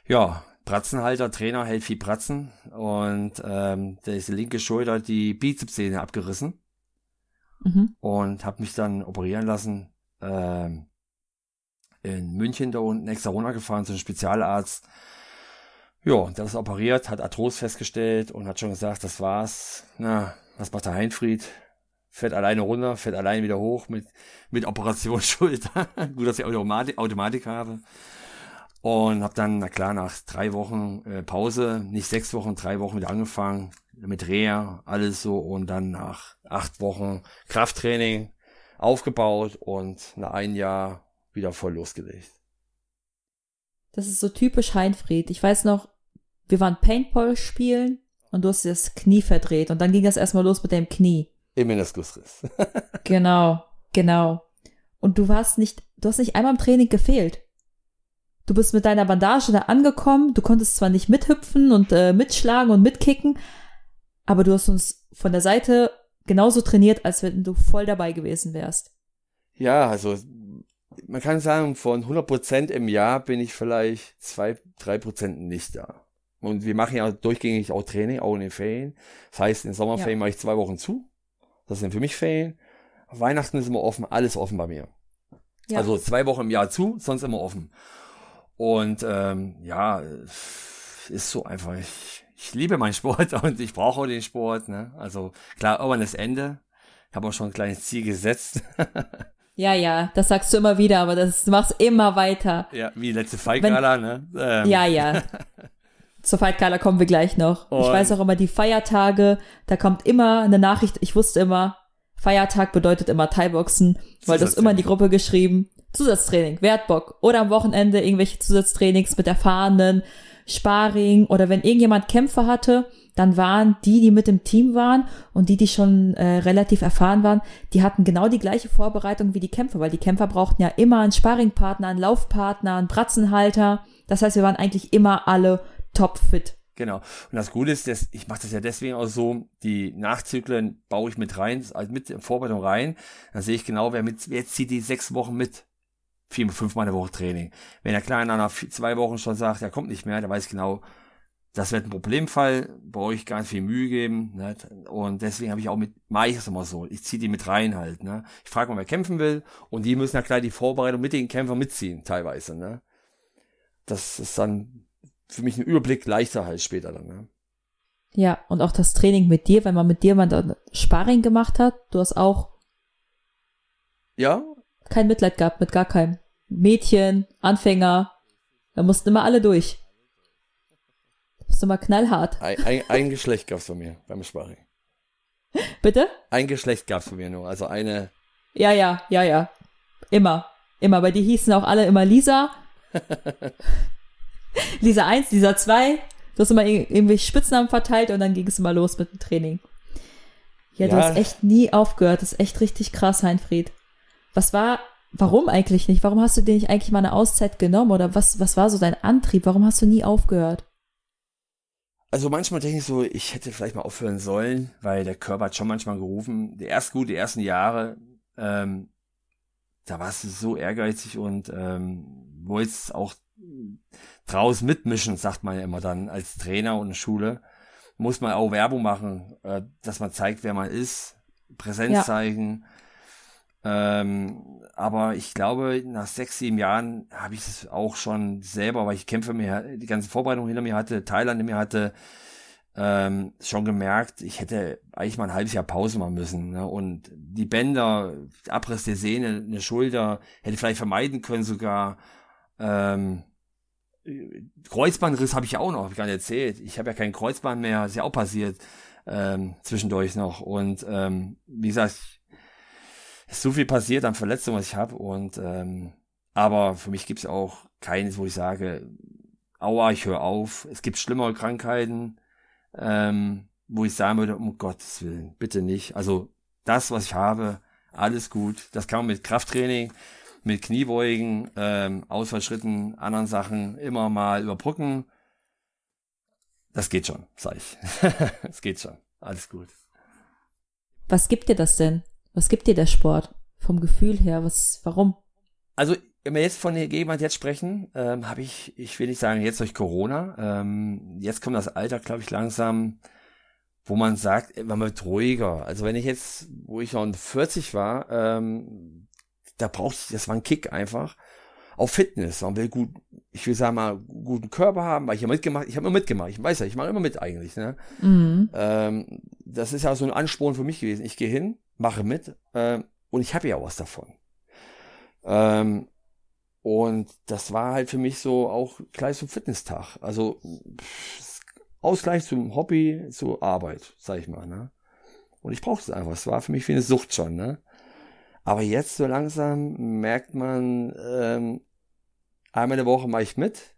ja, Pratzenhalter, Trainer hält viel Pratzen und ähm, da ist die linke Schulter die Bizepssehne abgerissen mhm. und habe mich dann operieren lassen. Ähm, in München da unten extra runtergefahren zu einem Spezialarzt. Ja, der ist operiert, hat Arthros festgestellt und hat schon gesagt, das war's. Na, was macht der Heinfried? Fährt alleine runter, fährt alleine wieder hoch mit, mit Operation Schulter. Gut, dass ich Automatik, Automatik habe. Und habe dann, na klar, nach drei Wochen äh, Pause, nicht sechs Wochen, drei Wochen wieder angefangen mit Reha, alles so. Und dann nach acht Wochen Krafttraining aufgebaut und nach ein Jahr wieder voll losgelegt. Das ist so typisch Heinfried. Ich weiß noch, wir waren Paintball spielen und du hast das Knie verdreht und dann ging das erstmal los mit dem Knie. Im Meniskusriss. genau, genau. Und du warst nicht, du hast nicht einmal im Training gefehlt. Du bist mit deiner Bandage da angekommen, du konntest zwar nicht mithüpfen und äh, mitschlagen und mitkicken, aber du hast uns von der Seite genauso trainiert, als wenn du voll dabei gewesen wärst. Ja, also man kann sagen, von 100% im Jahr bin ich vielleicht 2, 3% nicht da. Und wir machen ja durchgängig auch Training, auch in den Ferien. Das heißt, in den Sommerferien ja. mache ich zwei Wochen zu. Das sind für mich Ferien. Weihnachten ist immer offen, alles offen bei mir. Ja. Also zwei Wochen im Jahr zu, sonst immer offen. Und ähm, ja, ist so einfach. Ich, ich liebe meinen Sport und ich brauche auch den Sport. Ne? Also klar, irgendwann das Ende. Ich habe auch schon ein kleines Ziel gesetzt. Ja, ja, das sagst du immer wieder, aber das machst immer weiter. Ja, wie letzte Feigala, ne? Ähm. Ja, ja. Zur Fight kommen wir gleich noch. Und ich weiß auch immer, die Feiertage, da kommt immer eine Nachricht, ich wusste immer, Feiertag bedeutet immer Thai-Boxen, weil das immer in die Gruppe geschrieben. Zusatztraining, Wertbock oder am Wochenende irgendwelche Zusatztrainings mit Erfahrenen, Sparring oder wenn irgendjemand Kämpfe hatte, dann waren die, die mit dem Team waren und die, die schon äh, relativ erfahren waren, die hatten genau die gleiche Vorbereitung wie die Kämpfer, weil die Kämpfer brauchten ja immer einen Sparringpartner, einen Laufpartner, einen Bratzenhalter. Das heißt, wir waren eigentlich immer alle topfit. Genau. Und das Gute ist, dass ich mache das ja deswegen auch so, die Nachzyklen baue ich mit rein, also mit Vorbereitung rein. Dann sehe ich genau, wer mit, wer zieht die sechs Wochen mit vier, fünfmal eine Woche Training. Wenn der Kleine nach zwei Wochen schon sagt, er kommt nicht mehr, dann weiß ich genau, das wird ein Problemfall, brauche ich ganz viel Mühe geben. Ne? Und deswegen habe ich auch mit, mache ich es immer so. Ich ziehe die mit rein halt. Ne? Ich frage mal, wer kämpfen will. Und die müssen ja gleich die Vorbereitung mit den Kämpfern mitziehen, teilweise. Ne? Das ist dann für mich ein Überblick leichter halt später dann. Ne? Ja, und auch das Training mit dir, wenn man mit dir mal dann Sparring gemacht hat, du hast auch ja, kein Mitleid gehabt mit gar keinem. Mädchen, Anfänger, da mussten immer alle durch. Du bist immer knallhart. Ein, ein, ein Geschlecht gab's von mir beim Sparring. Bitte? Ein Geschlecht gab's von mir nur, also eine. Ja, ja, ja, ja. Immer. Immer. Bei dir hießen auch alle immer Lisa. Lisa 1, Lisa 2. Du hast immer irgendwie Spitznamen verteilt und dann ging es immer los mit dem Training. Ja, ja, du hast echt nie aufgehört. Das ist echt richtig krass, Heinfried. Was war, warum eigentlich nicht? Warum hast du dir nicht eigentlich mal eine Auszeit genommen? Oder was, was war so dein Antrieb? Warum hast du nie aufgehört? Also manchmal denke ich so, ich hätte vielleicht mal aufhören sollen, weil der Körper hat schon manchmal gerufen. Die erst gut, die ersten Jahre, ähm, da warst du so ehrgeizig und ähm, wolltest auch draußen mitmischen, sagt man ja immer dann als Trainer und Schule. Muss man auch Werbung machen, äh, dass man zeigt, wer man ist, Präsenz ja. zeigen. Ähm, aber ich glaube, nach sechs, sieben Jahren habe ich es auch schon selber, weil ich Kämpfe mir, die ganze Vorbereitung hinter mir hatte, Thailand hinter mir hatte, ähm, schon gemerkt, ich hätte eigentlich mal ein halbes Jahr Pause machen müssen. Ne? Und die Bänder, Abriss der Sehne, eine Schulter, hätte vielleicht vermeiden können sogar. Ähm, Kreuzbandriss habe ich auch noch, habe ich gar nicht erzählt. Ich habe ja kein Kreuzband mehr, ist ja auch passiert ähm, zwischendurch noch. Und ähm, wie gesagt, ist so viel passiert an Verletzungen, was ich habe. Und ähm, aber für mich gibt es auch keines, wo ich sage, aua, ich höre auf. Es gibt schlimmere Krankheiten, ähm, wo ich sagen würde, um Gottes Willen, bitte nicht. Also das, was ich habe, alles gut. Das kann man mit Krafttraining, mit Kniebeugen, ähm, Ausfallschritten, anderen Sachen immer mal überbrücken. Das geht schon, sag ich. Es geht schon. Alles gut. Was gibt dir das denn? Was gibt dir der Sport? Vom Gefühl her, was, warum? Also, wenn wir jetzt von der Gegenwart jetzt sprechen, ähm, habe ich, ich will nicht sagen, jetzt durch Corona, ähm, jetzt kommt das Alter, glaube ich, langsam, wo man sagt, man wird ruhiger. Also wenn ich jetzt, wo ich schon 40 war, ähm, da brauchte ich, das war ein Kick einfach. Auf Fitness. Man will gut, ich will sagen mal, guten Körper haben, weil ich ja mitgemacht, ich habe immer mitgemacht. Ich weiß ja, ich mache immer mit eigentlich. Ne? Mhm. Ähm, das ist ja so ein Ansporn für mich gewesen. Ich gehe hin, mache mit äh, und ich habe ja was davon. Ähm, und das war halt für mich so auch gleich zum Fitnesstag. Also Ausgleich zum Hobby, zur Arbeit, sag ich mal. Ne? Und ich brauchte es einfach. Es war für mich wie eine Sucht schon. Ne? Aber jetzt so langsam merkt man, ähm, einmal in der Woche mache ich mit,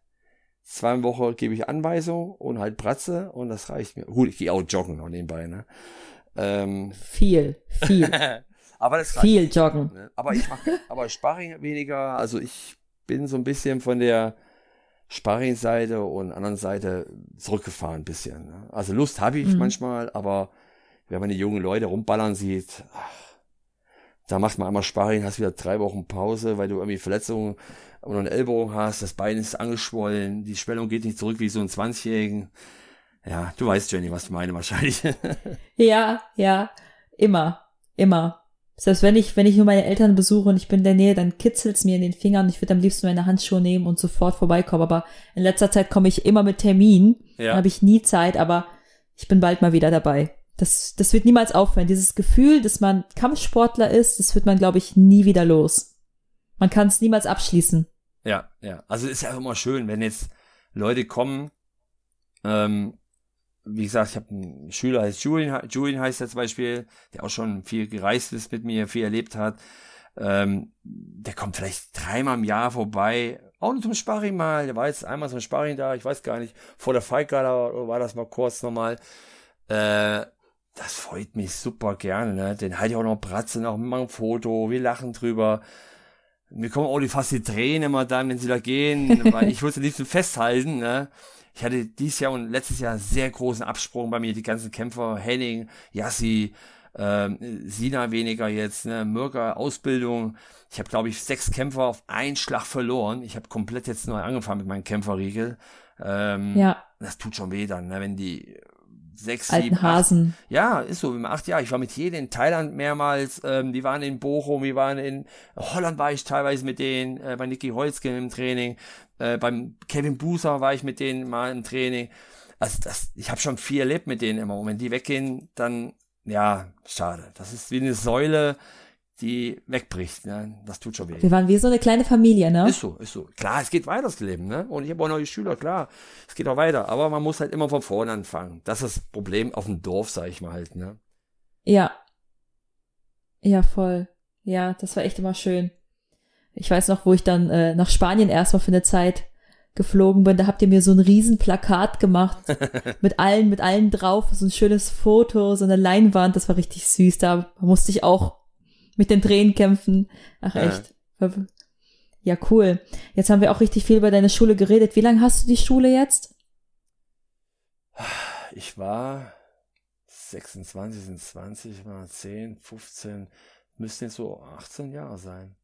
zweimal Woche gebe ich Anweisung und halt Bratze und das reicht mir. Gut, ich gehe auch joggen noch nebenbei. Ne? Ähm, viel, viel. aber das viel reicht, joggen. Ne? Aber ich mache, aber Sparring weniger. Also ich bin so ein bisschen von der Sparring-Seite und anderen Seite zurückgefahren ein bisschen. Ne? Also Lust habe ich mhm. manchmal, aber wenn man die jungen Leute rumballern sieht, ach, da macht man einmal Sparring, hast wieder drei Wochen Pause, weil du irgendwie Verletzungen oder einen Ellbogen hast, das Bein ist angeschwollen, die Schwellung geht nicht zurück wie so ein 20-Jährigen. Ja, du weißt, Jenny, was ich meine wahrscheinlich. ja, ja, immer, immer. Selbst wenn ich, wenn ich nur meine Eltern besuche und ich bin in der Nähe, dann kitzelt's mir in den Fingern. Ich würde am liebsten meine Handschuhe nehmen und sofort vorbeikommen. Aber in letzter Zeit komme ich immer mit Termin. Ja. Dann habe ich nie Zeit, aber ich bin bald mal wieder dabei. Das, das wird niemals aufhören. Dieses Gefühl, dass man Kampfsportler ist, das wird man, glaube ich, nie wieder los. Man kann es niemals abschließen. Ja, ja. Also ist ja immer schön, wenn jetzt Leute kommen Ähm, wie gesagt, ich habe einen Schüler, heißt Julian, Julian heißt er zum Beispiel, der auch schon viel gereist ist mit mir, viel erlebt hat. Ähm, der kommt vielleicht dreimal im Jahr vorbei, auch nur zum Sparring mal. Der war jetzt einmal zum Sparring da, ich weiß gar nicht, vor der Fightgala war das mal kurz nochmal. Äh, das freut mich super gerne, ne? Den halte ich auch noch Bratze noch, mit ein Foto, wir lachen drüber. Mir kommen auch die fast die Tränen immer dann, wenn sie da gehen, weil ich wollte liebsten festhalten, ne? Ich hatte dieses Jahr und letztes Jahr sehr großen Absprung bei mir, die ganzen Kämpfer, Henning, Yassi, ähm, Sina weniger jetzt, ne, Mürger, Ausbildung. Ich habe, glaube ich, sechs Kämpfer auf einen Schlag verloren. Ich habe komplett jetzt neu angefangen mit meinem Kämpferriegel. Ähm, ja. Das tut schon weh dann, ne, wenn die sechs, Alten sieben, Hasen. Acht, ja, ist so, wir acht Jahre. Ich war mit jedem in Thailand mehrmals, ähm, die waren in Bochum, wir waren in Holland war ich teilweise mit denen, äh, bei Niki Holzgen im Training, äh, beim Kevin Buser war ich mit denen mal im Training. Also das, ich habe schon viel erlebt mit denen immer. Und wenn die weggehen, dann, ja, schade. Das ist wie eine Säule, die wegbricht. Ne? Das tut schon weh. Wir waren wie so eine kleine Familie, ne? Ist so, ist so. Klar, es geht weiter das Leben, ne? Und ich habe auch neue Schüler, klar. Es geht auch weiter. Aber man muss halt immer von vorne anfangen. Das ist das Problem auf dem Dorf, sag ich mal halt, ne? Ja. Ja, voll. Ja, das war echt immer schön. Ich weiß noch, wo ich dann äh, nach Spanien erstmal für eine Zeit geflogen bin, da habt ihr mir so ein riesen Plakat gemacht mit allen, mit allen drauf, so ein schönes Foto, so eine Leinwand, das war richtig süß. Da musste ich auch mit den Tränen kämpfen. Ach echt. Ja. ja, cool. Jetzt haben wir auch richtig viel über deine Schule geredet. Wie lange hast du die Schule jetzt? Ich war 26, sind 20, war 10, 15, müssten jetzt so 18 Jahre sein.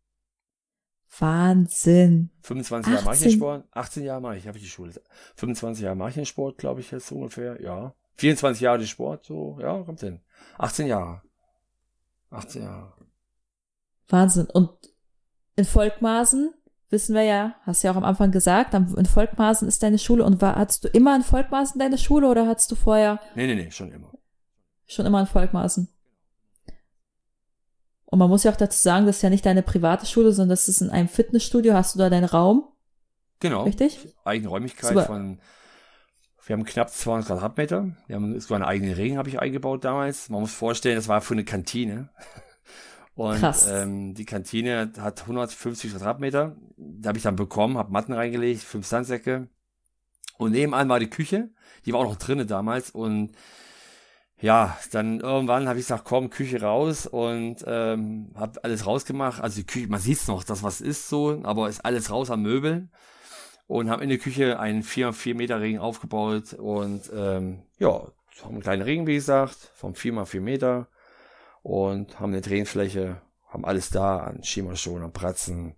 Wahnsinn. 25 Jahre mache ich den Sport, 18 Jahre mache ich, habe ich die Schule. 25 Jahre mache ich den Sport, glaube ich jetzt ungefähr, ja. 24 Jahre den Sport, so, ja, kommt hin. 18 Jahre. 18 Jahre. Wahnsinn. Und in Volkmaßen wissen wir ja, hast ja auch am Anfang gesagt, in Volkmaßen ist deine Schule und war, hattest du immer in Volkmaßen deine Schule oder hattest du vorher? Nee, nee, nee, schon immer. Schon immer in Volkmaßen. Und man muss ja auch dazu sagen, das ist ja nicht deine private Schule, sondern das ist in einem Fitnessstudio. Hast du da deinen Raum? Genau. Richtig? Eigene Räumlichkeit Super. von, wir haben knapp 200 Quadratmeter. Wir haben so einen eigenen Ring habe ich eingebaut damals. Man muss vorstellen, das war für eine Kantine. Und Krass. Ähm, die Kantine hat 150 Quadratmeter. Da habe ich dann bekommen, habe Matten reingelegt, fünf Sandsäcke. Und nebenan war die Küche. Die war auch noch drinnen damals. Und ja, dann irgendwann habe ich gesagt, komm, Küche raus und ähm, habe alles rausgemacht. Also die Küche, man sieht's noch, dass was ist so, aber ist alles raus am Möbeln. Und habe in der Küche einen 4 4 Meter Ring aufgebaut und ähm, ja, haben einen kleinen Ring, wie gesagt, vom 4 x 4 Meter und haben eine Drehfläche, haben alles da an Schiemerschoner, Pratzen,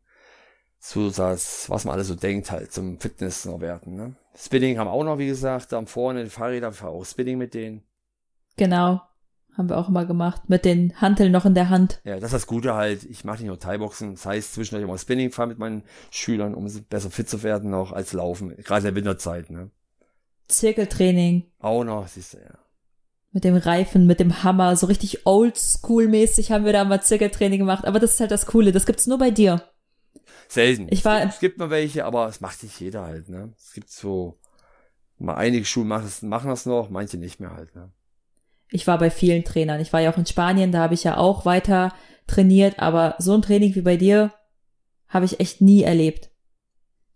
Zusatz, was man alles so denkt halt zum Fitness noch werten. Ne? Spinning haben auch noch, wie gesagt, da vorne die Fahrräder, fahre auch Spinning mit denen. Genau, haben wir auch immer gemacht, mit den Hanteln noch in der Hand. Ja, das ist das Gute halt, ich mache nicht nur Thai-Boxen, das heißt zwischendurch immer Spinning fahren mit meinen Schülern, um besser fit zu werden noch als Laufen, gerade in der Winterzeit. Ne? Zirkeltraining. Auch noch, siehst du, ja mit dem Reifen, mit dem Hammer, so richtig oldschool-mäßig haben wir da mal Zirkeltraining gemacht. Aber das ist halt das Coole, das gibt's nur bei dir. Selten. Ich war, es gibt mal welche, aber es macht nicht jeder halt, ne? Es gibt so, mal einige Schulen machen das, machen das noch, manche nicht mehr halt, ne? Ich war bei vielen Trainern. Ich war ja auch in Spanien, da habe ich ja auch weiter trainiert, aber so ein Training wie bei dir habe ich echt nie erlebt.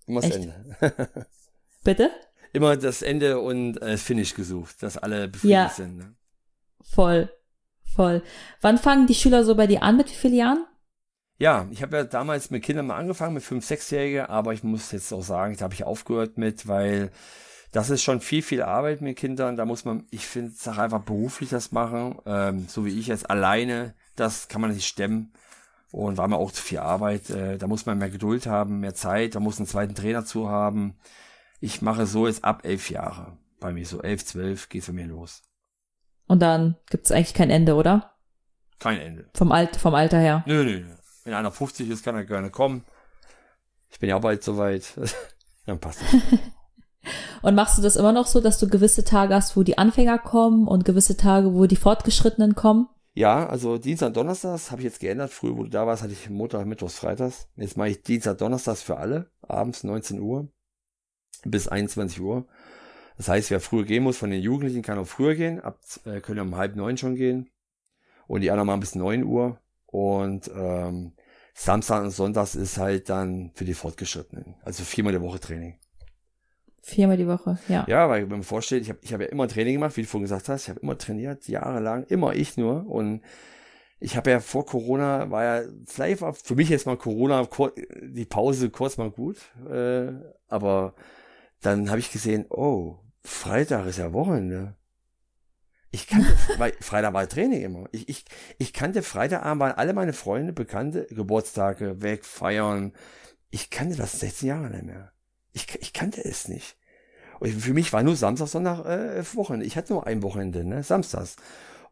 Immer das Ende. Bitte? immer das Ende und äh, das Finish gesucht, dass alle befriedigt ja. sind. Ne? Voll, voll. Wann fangen die Schüler so bei dir an? Mit wie vielen Jahren? Ja, ich habe ja damals mit Kindern mal angefangen, mit fünf, sechsjährigen, aber ich muss jetzt auch sagen, da habe ich aufgehört mit, weil das ist schon viel, viel Arbeit mit Kindern. Da muss man, ich finde, es einfach beruflich das machen, ähm, so wie ich jetzt alleine, das kann man nicht stemmen. Und war mir auch zu viel Arbeit. Äh, da muss man mehr Geduld haben, mehr Zeit, da muss einen zweiten Trainer zu haben. Ich mache so jetzt ab elf Jahre. Bei mir so elf, zwölf geht's bei mir los. Und dann gibt's eigentlich kein Ende, oder? Kein Ende. Vom, Alt, vom Alter her. Nö, nö, nö. Wenn einer 50 ist, kann er gerne kommen. Ich bin ja auch bald soweit. dann passt das. und machst du das immer noch so, dass du gewisse Tage hast, wo die Anfänger kommen und gewisse Tage, wo die Fortgeschrittenen kommen? Ja, also Dienstag und Donnerstags habe ich jetzt geändert. Früher, wo du da warst, hatte ich Montag, Mittwochs, Freitags. Jetzt mache ich Dienstag, Donnerstags für alle. Abends 19 Uhr bis 21 Uhr. Das heißt, wer früher gehen muss von den Jugendlichen, kann auch früher gehen. Ab, äh, können um halb neun schon gehen. Und die anderen machen bis neun Uhr. Und ähm, Samstag und Sonntags ist halt dann für die Fortgeschrittenen. Also viermal die Woche Training. Viermal die Woche, ja. Ja, weil wenn man vorstellt, ich habe ich hab ja immer Training gemacht, wie du vorhin gesagt hast. Ich habe immer trainiert, jahrelang, immer ich nur. Und ich habe ja vor Corona, war ja, vielleicht war für mich jetzt mal Corona, die Pause kurz mal gut. Äh, aber dann habe ich gesehen, oh, Freitag ist ja Wochenende. Ich kannte, weil Freitag war Training immer. Ich, ich, ich kannte Freitagabend, waren alle meine Freunde, Bekannte, Geburtstage, weg, feiern. Ich kannte das 16 Jahre nicht mehr. Ich, ich kannte es nicht. Und für mich war nur Samstag, Sonntag, äh, Wochenende. Ich hatte nur ein Wochenende, ne, Samstags.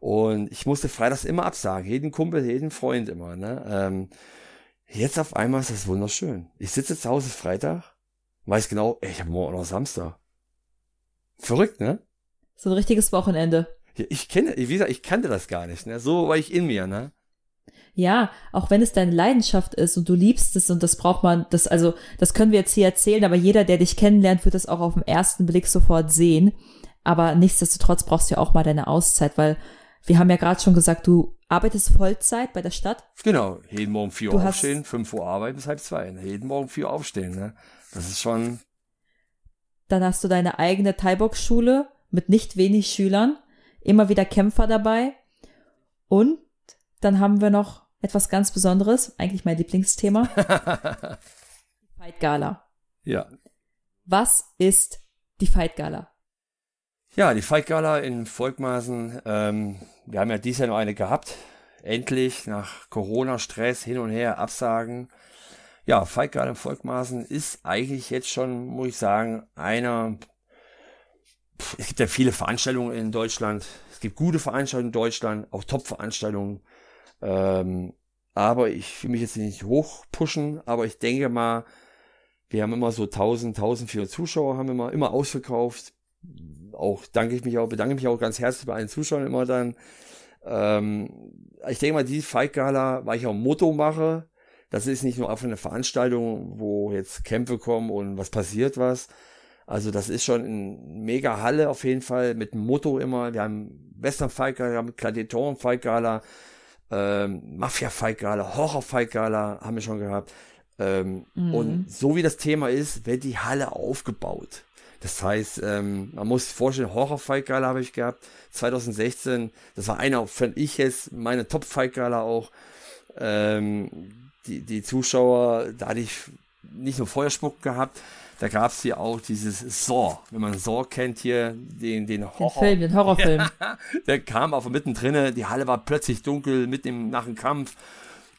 Und ich musste freitags immer absagen. Jeden Kumpel, jeden Freund immer, ne. Ähm, jetzt auf einmal ist das wunderschön. Ich sitze zu Hause Freitag, weiß genau, ey, ich habe morgen noch Samstag. Verrückt, ne? So ein richtiges Wochenende. Ja, ich kenne, wie gesagt, ich kannte das gar nicht, ne? So war ich in mir, ne? Ja, auch wenn es deine Leidenschaft ist und du liebst es und das braucht man, das, also, das können wir jetzt hier erzählen, aber jeder, der dich kennenlernt, wird das auch auf den ersten Blick sofort sehen. Aber nichtsdestotrotz brauchst du ja auch mal deine Auszeit, weil wir haben ja gerade schon gesagt, du arbeitest Vollzeit bei der Stadt. Genau, jeden Morgen vier Uhr aufstehen, fünf Uhr arbeiten bis halb zwei. Jeden Morgen vier Uhr aufstehen, ne? Das ist schon. Dann hast du deine eigene Thai-Box-Schule mit nicht wenig Schülern immer wieder Kämpfer dabei. Und dann haben wir noch etwas ganz Besonderes, eigentlich mein Lieblingsthema. Fight Gala. Ja. Was ist die Fight Gala? Ja, die Fight Gala in Volkmaßen. Ähm, wir haben ja dieses Jahr noch eine gehabt. Endlich nach Corona-Stress hin und her Absagen. Ja, Fight Gala in Volkmaßen ist eigentlich jetzt schon, muss ich sagen, einer es gibt ja viele Veranstaltungen in Deutschland. Es gibt gute Veranstaltungen in Deutschland, auch Top-Veranstaltungen. Ähm, aber ich will mich jetzt nicht hochpushen, aber ich denke mal, wir haben immer so 1000, 1400 Zuschauer, haben immer, immer ausverkauft. Auch danke ich mich auch, bedanke mich auch ganz herzlich bei allen Zuschauern immer dann. Ähm, ich denke mal, die Fight Gala, weil ich auch ein Motto mache, das ist nicht nur einfach eine Veranstaltung, wo jetzt Kämpfe kommen und was passiert was, also das ist schon eine mega Halle auf jeden Fall mit Motto immer. Wir haben Western Fight Gala, wir haben Gladiatoren Fight Gala, ähm, Mafia Fight Gala, Horror Fight Gala haben wir schon gehabt. Ähm, mhm. Und so wie das Thema ist, wird die Halle aufgebaut. Das heißt, ähm, man muss sich vorstellen, Horror Fight Gala habe ich gehabt, 2016. Das war einer, fand ich jetzt, meine Top Fight Gala auch. Ähm, die, die Zuschauer, da hatte ich nicht nur Feuerspuck gehabt, da gab es hier auch dieses Saw, wenn man Saw kennt hier, den, den Horror. Den Film, den Horrorfilm. der kam auch mittendrin, die Halle war plötzlich dunkel, mit dem, nach dem Kampf.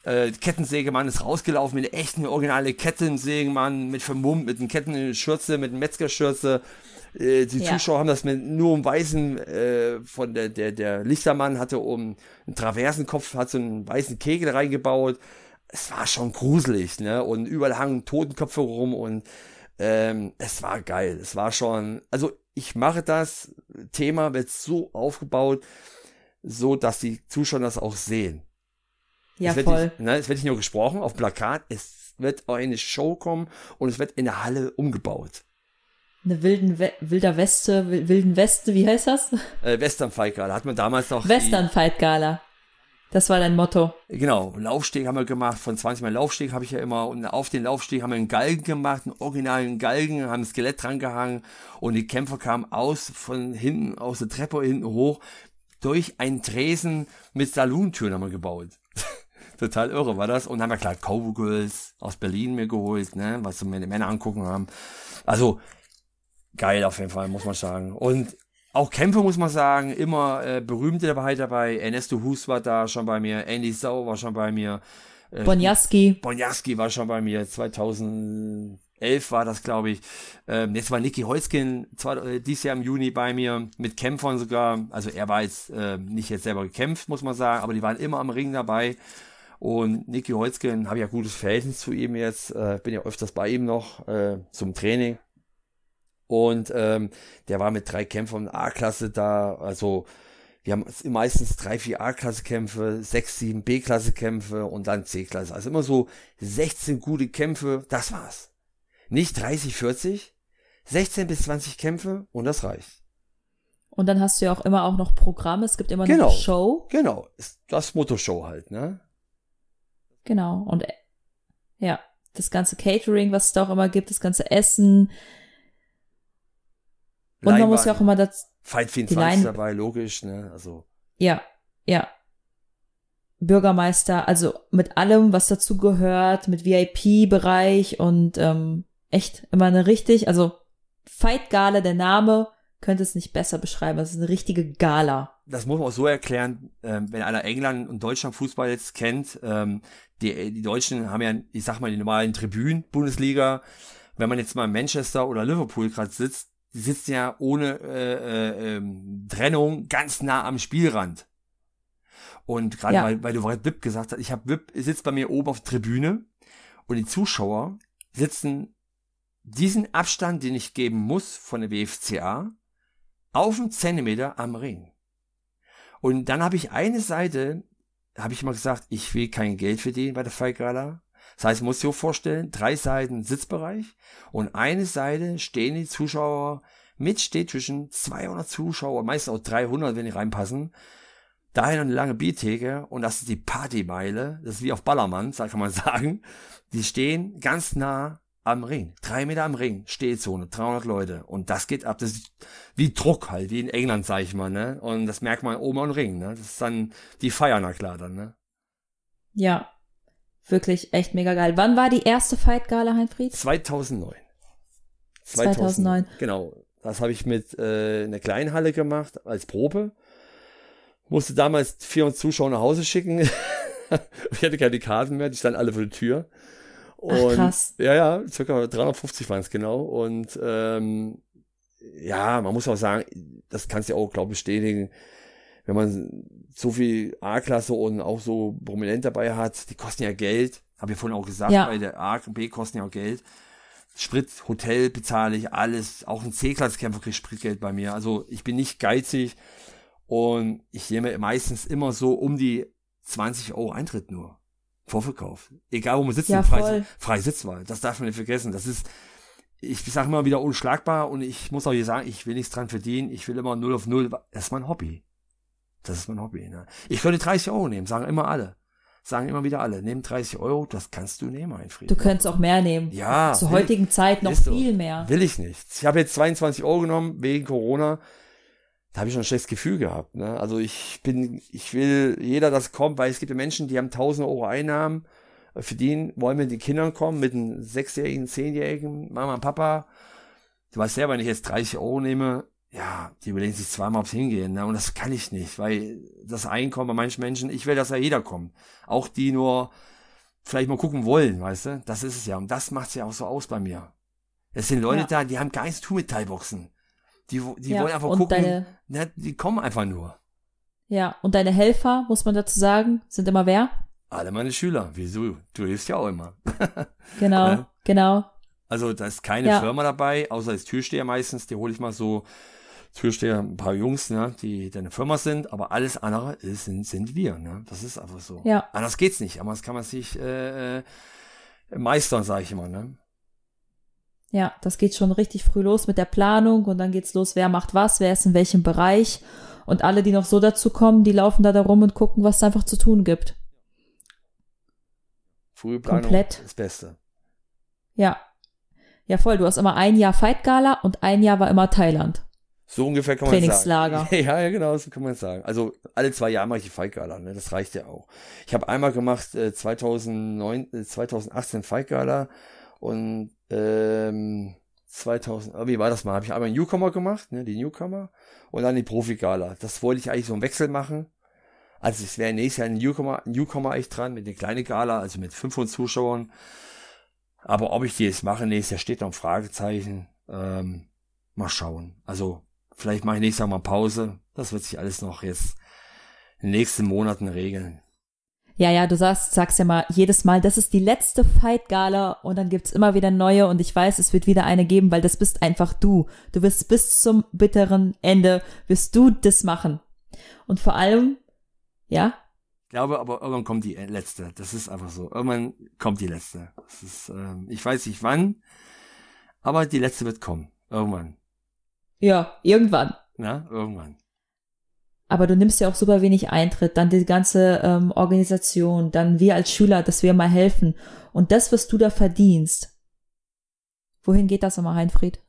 Äh, Kettensägemann ist rausgelaufen mit einer echten originale Kettensägemann, mit vermummt, mit einer Kettenschürze, mit einer Metzgerschürze. Äh, die ja. Zuschauer haben das mit nur um weißen, äh, von der, der, der Lichtermann hatte um einen Traversenkopf, hat so einen weißen Kegel reingebaut. Es war schon gruselig, ne? Und überall hangen Totenköpfe rum und ähm, es war geil. Es war schon, also ich mache das, Thema wird so aufgebaut, so dass die Zuschauer das auch sehen. Ja, es voll. Nicht, ne, es wird nicht nur gesprochen auf Plakat, es wird auch eine Show kommen und es wird in der Halle umgebaut. Eine wilden We wilder Weste, wilden Weste, wie heißt das? Äh, Western Fight Gala hat man damals noch. Western Fight Gala. Das war dein Motto. Genau, Laufsteg haben wir gemacht, von 20 Mal Laufsteg habe ich ja immer und auf den Laufsteg haben wir einen Galgen gemacht, einen originalen Galgen, haben ein Skelett dran gehangen und die Kämpfer kamen aus von hinten, aus der Treppe hinten hoch, durch einen Tresen mit Salontüren haben wir gebaut. Total irre war das. Und haben wir klar Cowgirls aus Berlin mir geholt, ne, was so meine Männer angucken haben. Also, geil auf jeden Fall, muss man sagen. Und auch Kämpfe muss man sagen, immer äh, berühmte dabei dabei. Ernesto Hus war da schon bei mir, Andy Sau war schon bei mir. Äh, Bonjaski. Bonjaski war schon bei mir, 2011 war das, glaube ich. Ähm, jetzt war Nicky Holzkin zwar, äh, dieses Jahr im Juni bei mir, mit Kämpfern sogar. Also er war jetzt äh, nicht jetzt selber gekämpft, muss man sagen, aber die waren immer am Ring dabei. Und Nicky Holzkin, habe ja gutes Verhältnis zu ihm jetzt, äh, bin ja öfters bei ihm noch äh, zum Training. Und ähm, der war mit drei Kämpfern A-Klasse da. Also wir haben meistens drei, vier A-Klasse-Kämpfe, sechs, sieben B-Klasse-Kämpfe und dann C-Klasse. Also immer so 16 gute Kämpfe, das war's. Nicht 30, 40, 16 bis 20 Kämpfe und das reicht. Und dann hast du ja auch immer auch noch Programme. Es gibt immer Genau. eine Show. Genau, das Motto-Show halt, ne? Genau. Und äh, ja, das ganze Catering, was es da auch immer gibt, das ganze Essen. Und man muss ja auch immer das, Fight die 24 Lein- dabei, logisch, ne? Also, ja, ja. Bürgermeister, also mit allem, was dazu gehört, mit VIP-Bereich und ähm, echt immer eine richtig, also Fight Gala, der Name könnte es nicht besser beschreiben. Es ist eine richtige Gala. das muss man auch so erklären, ähm, wenn einer England und Deutschland Fußball jetzt kennt, ähm, die, die Deutschen haben ja, ich sag mal, die normalen Tribünen, Bundesliga. Wenn man jetzt mal in Manchester oder Liverpool gerade sitzt, die sitzen ja ohne äh, äh, ähm, Trennung ganz nah am Spielrand. Und gerade Ja. weil, weil du gerade VIP gesagt hast, ich habe VIP sitzt bei mir oben auf der Tribüne und die Zuschauer sitzen diesen Abstand, den ich geben muss von der WFCA, auf einen Zentimeter am Ring. Und dann habe ich eine Seite, habe ich mal gesagt, ich will kein Geld verdienen bei der Fight Gala. Das heißt, muss dir vorstellen, drei Seiten Sitzbereich und eine Seite stehen die Zuschauer mit, steht zwischen 200 Zuschauer, meistens auch 300, wenn die reinpassen. Dahin eine lange Biertheke und das ist die Partymeile. Das ist wie auf Ballermann, kann man sagen. Die stehen ganz nah am Ring. Drei Meter am Ring, Stehzone, 300 Leute. Und das geht ab. Das ist wie Druck halt, wie in England, sag ich mal, ne? Und das merkt man oben am Ring, ne? Das ist dann die Feier, na klar, dann, ne? Ja, wirklich echt mega geil. Wann war die erste Fight Gala, Heinfried? 2009. 2009. Genau. Das habe ich mit äh, einer kleinen Halle gemacht als Probe. Musste damals 400 Zuschauer nach Hause schicken. ich hatte keine Karten mehr, die standen alle vor der Tür. Und, krass. Ja, ja, circa 350 waren es genau. Und ähm, ja, man muss auch sagen, das kannst du ja auch, glaube ich, bestätigen, wenn man so viel A-Klasse und auch so prominent dabei hat, die kosten ja Geld. Habe ich vorhin auch gesagt, Ja. bei der A und B kosten ja auch Geld. Sprit, Hotel bezahle ich, alles. Auch ein C-Klasse-Kämpfer kriegt Spritgeld bei mir. Also ich bin nicht geizig und ich nehme meistens immer so um die 20 Euro Eintritt nur. Vorverkauf. Egal wo man sitzt, Ja, frei, freie Sitzwahl. Das darf man nicht vergessen. Das ist, ich sage immer wieder unschlagbar und ich muss auch hier sagen, ich will nichts dran verdienen. Ich will immer null auf null. Das ist mein Hobby. Das ist mein Hobby. Ne? Ich könnte 30 Euro nehmen, sagen immer alle. Sagen immer wieder alle. Nehmen 30 Euro, das kannst du nehmen, Einfried. Du könntest auch mehr nehmen. Ja, Zur heutigen Zeit noch ist so. viel mehr. Will ich nicht. Ich habe jetzt 22 Euro genommen wegen Corona. Da habe ich schon ein schlechtes Gefühl gehabt. Ne? Also ich bin, ich will jeder, das kommt, weil es gibt ja Menschen, die haben 1000 Euro Einnahmen, äh, verdienen, wollen mit den Kindern kommen, mit einem sechsjährigen, zehnjährigen, Mama und Papa. Du weißt selber, wenn ich jetzt 30 Euro nehme, ja, die überlegen sich zweimal aufs Hingehen. Ne? Und das kann ich nicht, weil das Einkommen bei manchen Menschen, ich will, dass ja jeder kommt. Auch die nur vielleicht mal gucken wollen, weißt du? Das ist es ja. Und das macht's ja auch so aus bei mir. Es sind Leute Ja. da, die haben gar nichts zu tun mit Thai-Boxen. Die, die Ja, wollen einfach gucken, deine- ne, die kommen einfach nur. Ja, und deine Helfer, muss man dazu sagen, sind immer wer? Alle meine Schüler, wieso? Du hilfst ja auch immer. Genau, Ja. genau. Also da ist keine Ja. Firma dabei, außer als Türsteher meistens. Die hole ich mal so Türsteher, ein paar Jungs, ne, die deine Firma sind, aber alles andere ist, sind, sind wir. Ne? Das ist einfach so. Ja. Anders geht's nicht. Anders kann man sich äh, äh, meistern, sage ich immer. Ne? Ja, das geht schon richtig früh los mit der Planung und dann geht's los, wer macht was, wer ist in welchem Bereich. Und alle, die noch so dazu kommen, die laufen da, da rum und gucken, was es einfach zu tun gibt. Frühe Planung Komplett. das Beste. Ja. Ja, voll. Du hast immer ein Jahr Fight Gala und ein Jahr war immer Thailand. So ungefähr kann man Trainingslager. sagen. Ja, ja, genau, so kann man sagen. Also alle zwei Jahre mache ich die Fight Gala, ne? Das reicht ja auch. Ich habe einmal gemacht äh, 2009, äh, 2018 Fight Gala und ähm, 2000, äh, wie war das mal? Habe ich einmal Newcomer gemacht, ne? Die Newcomer und dann die Profi Gala. Das wollte ich eigentlich so im Wechsel machen. Also es wäre nächstes Jahr ein Newcomer, Newcomer echt dran mit der kleinen Gala, also mit 500 Zuschauern. Aber ob ich die jetzt mache, nächstes Jahr steht noch ein Fragezeichen. Ähm, mal schauen. Also vielleicht mache ich nächstes Jahr mal Pause. Das wird sich alles noch jetzt in den nächsten Monaten regeln. Ja, ja, du sagst, sagst ja mal jedes Mal, das ist die letzte Fight Gala und dann gibt's immer wieder neue und ich weiß, es wird wieder eine geben, weil das bist einfach du. Du wirst bis zum bitteren Ende, wirst du das machen. Und vor allem, ja, Ich glaube, aber irgendwann kommt die letzte. Das ist einfach so. Irgendwann kommt die letzte. Das ist, ähm, ich weiß nicht wann, aber die letzte wird kommen. Irgendwann. Ja, irgendwann. Na, irgendwann. Aber du nimmst ja auch super wenig Eintritt, dann die ganze ähm, Organisation, dann wir als Schüler, dass wir mal helfen. Und das, was du da verdienst, wohin geht das nochmal, Heinfried?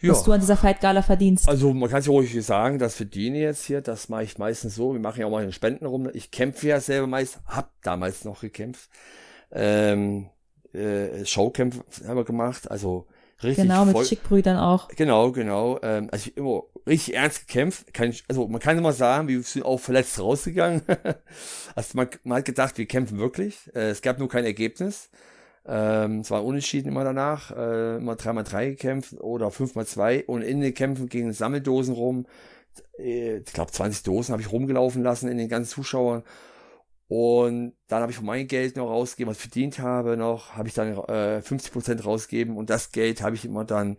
Ja. Was du an dieser Fight Gala verdienst. Also man kann ja ruhig sagen, das verdiene jetzt hier, das mache ich meistens so. Wir machen ja auch mal in Spenden rum. Ich kämpfe ja selber meist, hab damals noch gekämpft. Ähm, äh, Showkämpfe haben wir gemacht, also richtig. Genau, mit voll, Schickbrüdern auch. Genau, genau. Ähm, also ich immer richtig ernst gekämpft. Kann ich, also man kann immer sagen, wir sind auch verletzt rausgegangen. also man, man hat gedacht, wir kämpfen wirklich. Äh, es gab nur kein Ergebnis. Ähm, es war unentschieden immer danach, äh, immer 3x3 gekämpft oder 5x2 und in den Kämpfen gingen Sammeldosen rum. Äh, ich glaube 20 Dosen habe ich rumgelaufen lassen in den ganzen Zuschauern. Und dann habe ich von meinem Geld noch rausgegeben, was ich verdient habe, noch, habe ich dann äh, 50% rausgegeben und das Geld habe ich immer dann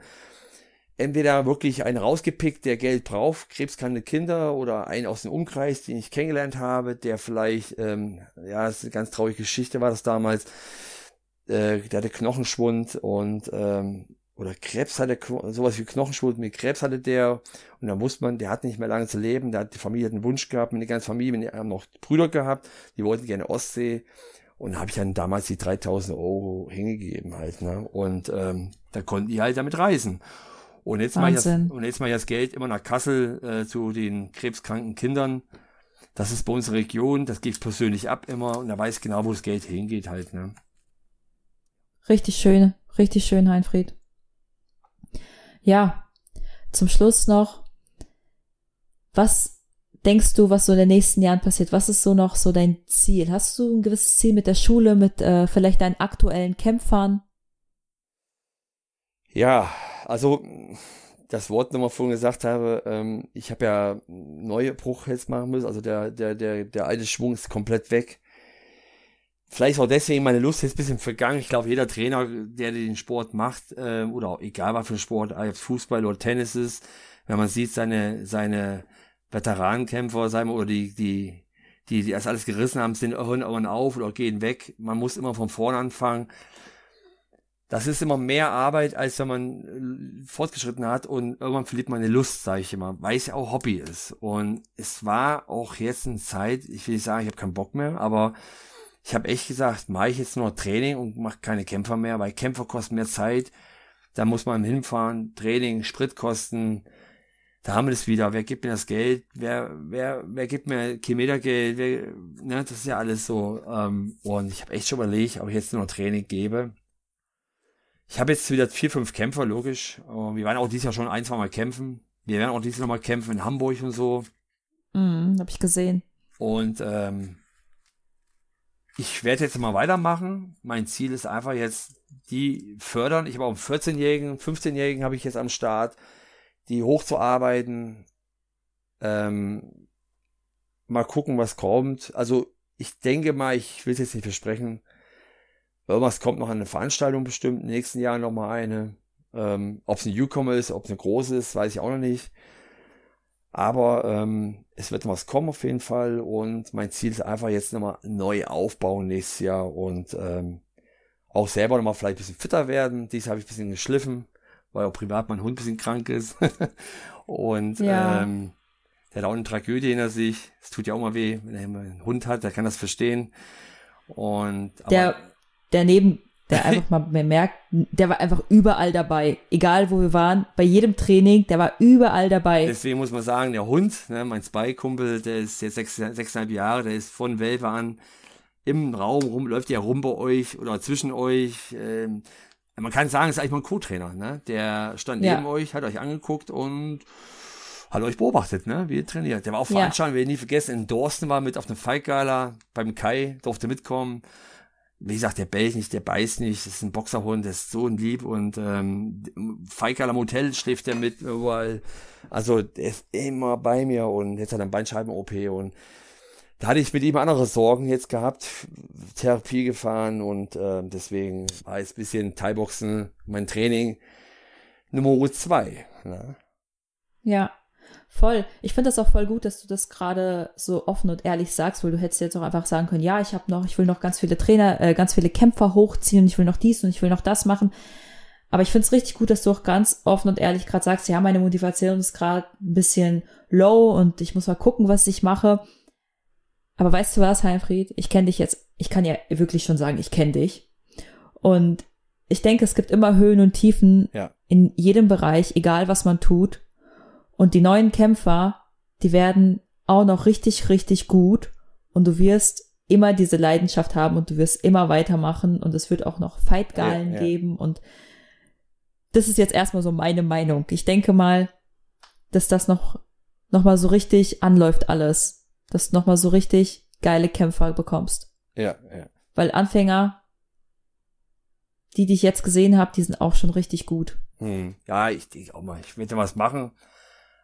entweder wirklich einen rausgepickt, der Geld braucht, krebskranke Kinder oder einen aus dem Umkreis, den ich kennengelernt habe, der vielleicht, ähm, ja, das ist eine ganz traurige Geschichte, war das damals, äh, der hatte Knochenschwund und ähm, oder Krebs hatte, sowas wie Knochenschwund mit Krebs hatte der und da wusste man, der hat nicht mehr lange zu leben, der hat die Familie einen Wunsch gehabt, mit der ganzen Familie, wir haben noch Brüder gehabt, die wollten gerne Ostsee und habe ich dann damals die 3000 Euro hingegeben halt, ne? Und ähm, da konnten die halt damit reisen. Und jetzt mal das, und jetzt mal das Geld immer nach Kassel äh, zu den krebskranken Kindern. Das ist bei unserer Region, das geht persönlich ab immer und da weiß genau, wo das Geld hingeht halt, ne? Richtig schön, richtig schön, Heinfried. Ja, zum Schluss noch, was denkst du, was so in den nächsten Jahren passiert? Was ist so noch so dein Ziel? Hast du ein gewisses Ziel mit der Schule, mit äh, vielleicht deinen aktuellen Kämpfern? Ja, also das Wort nochmal vorhin gesagt habe, ähm, ich habe ja neue Bruch jetzt machen müssen, also der, der, der, der alte Schwung ist komplett weg. Vielleicht auch deswegen meine Lust jetzt ein bisschen vergangen. Ich glaube, jeder Trainer, der den Sport macht, äh, oder egal was für ein Sport, ob Fußball oder Tennis ist, wenn man sieht, seine, seine Veteranenkämpfer, sagen wir, oder die, die, die, die erst alles gerissen haben, sind irgendwann auf oder gehen weg. Man muss immer von vorne anfangen. Das ist immer mehr Arbeit, als wenn man äh, fortgeschritten hat und irgendwann verliert man eine Lust, sage ich immer, weil es ja auch Hobby ist. Und es war auch jetzt eine Zeit, ich will nicht sagen, ich habe keinen Bock mehr, aber ich habe echt gesagt, mache ich jetzt nur Training und mache keine Kämpfer mehr, weil Kämpfer kosten mehr Zeit. Da muss man hinfahren, Training, Spritkosten. Da haben wir das wieder. Wer gibt mir das Geld? Wer, wer, wer gibt mir Kilometergeld? Wer, ne, das ist ja alles so. Ähm, und ich habe echt schon überlegt, ob ich jetzt nur Training gebe. Ich habe jetzt wieder vier, fünf Kämpfer, logisch. Wir werden auch dieses Jahr schon ein, zwei Mal kämpfen. Wir werden auch dieses Jahr noch mal kämpfen in Hamburg und so. Mhm, habe ich gesehen. Und ähm, ich werde jetzt mal weitermachen. Mein Ziel ist einfach jetzt, die fördern. Ich habe auch einen 14-Jährigen, 15-Jährigen habe ich jetzt am Start, die hochzuarbeiten. Ähm, mal gucken, was kommt. Also ich denke mal, ich will es jetzt nicht versprechen. Irgendwas kommt noch an eine Veranstaltung bestimmt, im nächsten Jahr noch mal eine. Ähm, ob es ein Newcomer ist, ob es eine große ist, weiß ich auch noch nicht. Aber ähm, es wird was kommen auf jeden Fall und mein Ziel ist einfach jetzt nochmal neu aufbauen nächstes Jahr und ähm, auch selber nochmal vielleicht ein bisschen fitter werden. Dies habe ich ein bisschen geschliffen, weil auch privat mein Hund ein bisschen krank ist. und ja. ähm, der hat auch eine Tragödie hinter sich. Es tut ja auch mal weh, wenn er einen Hund hat, der kann das verstehen. Und aber, der, der neben der einfach mal merkt, der war einfach überall dabei. Egal wo wir waren, bei jedem Training, der war überall dabei. Deswegen muss man sagen, der Hund, ne, mein Spy-Kumpel, der ist jetzt sechs, sechseinhalb Jahre, der ist von Welpe an im Raum rum, läuft ja rum bei euch oder zwischen euch. Ähm, man kann sagen, es ist eigentlich mal ein Co-Trainer, ne? Der stand ja. neben euch, hat euch angeguckt und hat euch beobachtet, ne? Wie ihr trainiert. Der war auch veranstaltet, ja. wir nie vergessen, in Dorsten war mit auf einem Fight-Gala beim Kai, durfte mitkommen wie gesagt, der bellt nicht, der beißt nicht, das ist ein Boxerhund, der ist so lieb und ähm, Feikal am Hotel schläft der mit überall. Also der ist immer bei mir und jetzt hat er ein Bandscheiben-OP und da hatte ich mit ihm andere Sorgen jetzt gehabt, Therapie gefahren und äh, deswegen war jetzt bisschen Thai-Boxen mein Training Nummer zwei. Ne? Ja, Voll. Ich finde das auch voll gut, dass du das gerade so offen und ehrlich sagst, weil du hättest jetzt auch einfach sagen können, ja, ich habe noch, ich will noch ganz viele Trainer, äh, ganz viele Kämpfer hochziehen und ich will noch dies und ich will noch das machen. Aber ich finde es richtig gut, dass du auch ganz offen und ehrlich gerade sagst, ja, meine Motivation ist gerade ein bisschen low und ich muss mal gucken, was ich mache. Aber weißt du was, Heinfried? Ich kenne dich jetzt, ich kann ja wirklich schon sagen, ich kenne dich. Und ich denke, es gibt immer Höhen und Tiefen ja. in jedem Bereich, egal was man tut. Und die neuen Kämpfer, die werden auch noch richtig, richtig gut. Und du wirst immer diese Leidenschaft haben und du wirst immer weitermachen und es wird auch noch Fightgalen ja, ja. geben und das ist jetzt erstmal so meine Meinung. Ich denke mal, dass das noch, noch mal so richtig anläuft alles. Dass du noch mal so richtig geile Kämpfer bekommst. Ja, ja. Weil Anfänger, die, die ich jetzt gesehen habe, die sind auch schon richtig gut. Hm. Ja, ich denke auch mal, ich werde was machen.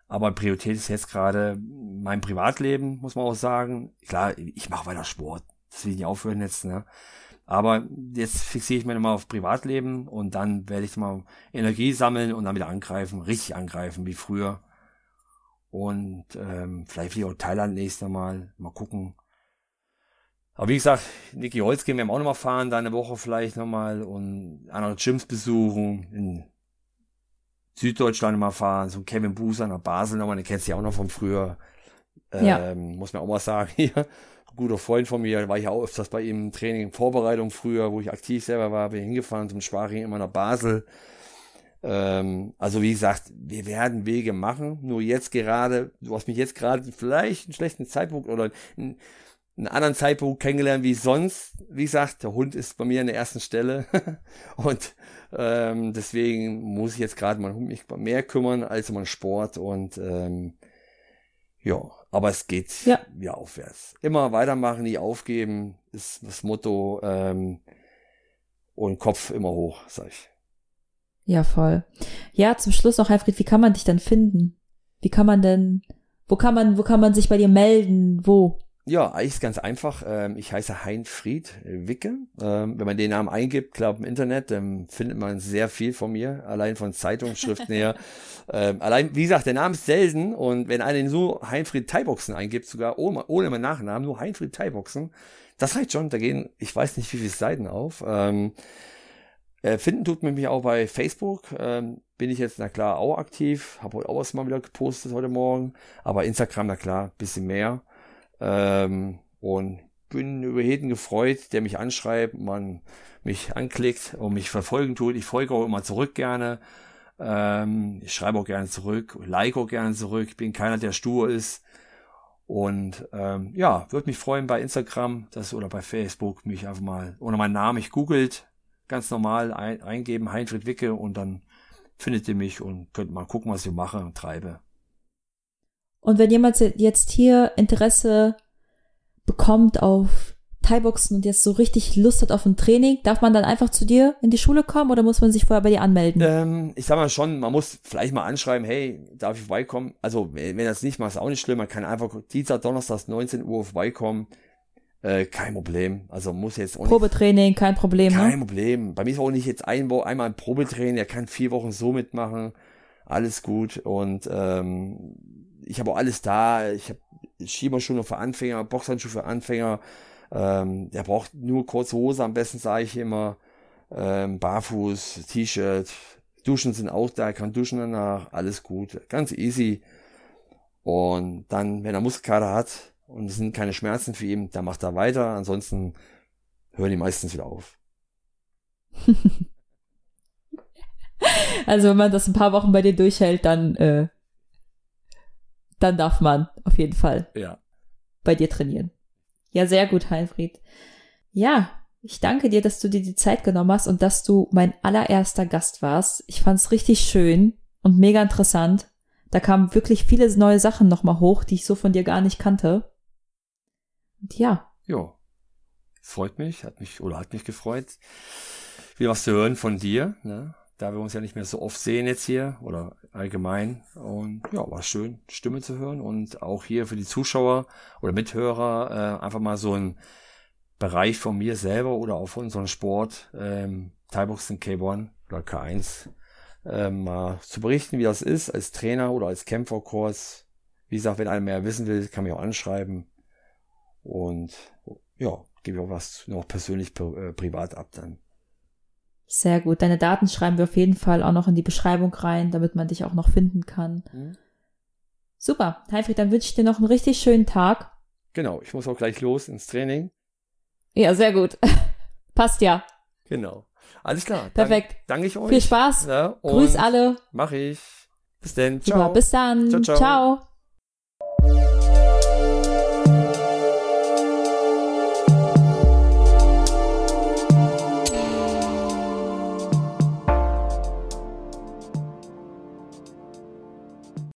Aber Priorität ist jetzt gerade mein Privatleben, muss man auch sagen. Klar, ich mache weiter Sport. Das will ich nicht aufhören jetzt, ne? Aber jetzt fixiere ich mich nochmal auf Privatleben und dann werde ich mal Energie sammeln und dann wieder angreifen, richtig angreifen wie früher. Und ähm, vielleicht wieder auch Thailand nächstes Mal, mal gucken. Aber wie gesagt, Niki Holz gehen wir auch nochmal fahren, da eine Woche vielleicht nochmal und andere Gyms besuchen, in Süddeutschland mal fahren, so Kevin Buser nach Basel nochmal, den kennst du ja auch noch von früher. Ähm, ja. Muss man auch mal sagen hier guter Freund von mir, war ich auch öfters bei ihm im Training, Vorbereitung früher, wo ich aktiv selber war, bin hingefahren zum Sparring immer nach Basel. Ähm, also wie gesagt, wir werden Wege machen, nur jetzt gerade, du hast mich jetzt gerade vielleicht einen schlechten Zeitpunkt oder einen, einen anderen Zeitpunkt kennengelernt wie sonst. Wie gesagt, der Hund ist bei mir an der ersten Stelle und ähm, deswegen muss ich jetzt gerade mal um mich mehr kümmern als um den Sport und ähm, ja, aber es geht ja. ja aufwärts. Immer weitermachen, nie aufgeben, ist das Motto. Ähm, und Kopf immer hoch, sag ich. Ja, voll. Ja, zum Schluss noch, Alfred, wie kann man dich denn finden? Wie kann man denn, wo kann man, wo kann man sich bei dir melden? Wo? Ja, eigentlich ist ganz einfach. Ähm, ich heiße Heinfried Wicke. Ähm, wenn man den Namen eingibt, glaube im Internet, dann findet man sehr viel von mir, allein von Zeitungsschriften her. Ähm, allein, wie gesagt, der Name ist selten und wenn einer so Heinfried Thaiboxen eingibt, sogar ohne, ohne meinen Nachnamen, nur Heinfried Thaiboxen, das reicht schon. Da gehen, ich weiß nicht, wie viele Seiten auf. Äh, finden tut man mich auch bei Facebook. bin ich jetzt, na klar, auch aktiv. Habe heute auch was mal wieder gepostet heute Morgen. Aber Instagram, na klar, bisschen mehr. Ähm, und bin über jeden gefreut, der mich anschreibt, man mich anklickt und mich verfolgen tut. Ich folge auch immer zurück gerne. Ähm, ich schreibe auch gerne zurück, like auch gerne zurück. Ich bin keiner, der stur ist. Und ähm, ja, würde mich freuen bei Instagram das oder bei Facebook mich einfach mal oder meinen Namen ich googelt, ganz normal ein, eingeben, Heinfried Wicke und dann findet ihr mich und könnt mal gucken, was ich mache und treibe. Und wenn jemand jetzt hier Interesse bekommt auf Thai-Boxen und jetzt so richtig Lust hat auf ein Training, darf man dann einfach zu dir in die Schule kommen oder muss man sich vorher bei dir anmelden? Ähm, ich sag mal schon, man muss vielleicht mal anschreiben, hey, darf ich vorbeikommen? Also, wenn das nicht macht, ist auch nicht schlimm. Man kann einfach Dienstag, Donnerstag, 19 Uhr vorbeikommen. Äh, kein Problem. Also muss jetzt auch nicht, Probetraining, kein Problem. Ne? Kein ne? Problem. Bei mir ist auch nicht jetzt ein, einmal ein Probetraining, der kann vier Wochen so mitmachen. Alles gut. Und ähm, ich habe auch alles da. Ich habe Schieberschuhe für Anfänger, Boxhandschuhe für Anfänger. Ähm, der braucht nur kurze Hose, am besten sage ich immer. Ähm, Barfuß, T-Shirt. Duschen sind auch da, kann duschen danach, alles gut. Ganz easy. Und dann, wenn er Muskelkater hat und es sind keine Schmerzen für ihn, dann macht er weiter. Ansonsten hören die meistens wieder auf. also wenn man das ein paar Wochen bei dir durchhält, dann äh, dann darf man auf jeden Fall ja. bei dir trainieren. Ja, sehr gut, Heilfried. Ja, ich danke dir, dass du dir die Zeit genommen hast und dass du mein allererster Gast warst. Ich fand es richtig schön und mega interessant. Da kamen wirklich viele neue Sachen nochmal hoch, die ich so von dir gar nicht kannte. Und ja. Ja. Freut mich, hat mich oder hat mich gefreut, wieder was zu hören von dir. Ne? Da wir uns ja nicht mehr so oft sehen jetzt hier oder allgemein. Und ja, war schön, Stimme zu hören und auch hier für die Zuschauer oder Mithörer äh, einfach mal so ein Bereich von mir selber oder auch von unserem Sport, ähm, Thai-Boxen K1 oder K1, äh, mal zu berichten, wie das ist als Trainer oder als Kämpferkurs. Wie gesagt, wenn einer mehr wissen will, kann mich auch anschreiben. Und ja, gebe ich auch was noch persönlich äh, privat ab dann. Sehr gut. Deine Daten schreiben wir auf jeden Fall auch noch in die Beschreibung rein, damit man dich auch noch finden kann. Mhm. Super. Heifried, dann wünsche ich dir noch einen richtig schönen Tag. Genau, ich muss auch gleich los ins Training. Ja, sehr gut. Passt ja. Genau. Alles klar. Perfekt. Danke ich euch. Viel Spaß. Ja, Grüß alle. Mach ich. Bis dann. Ciao. Super, bis dann. ciao. ciao. ciao.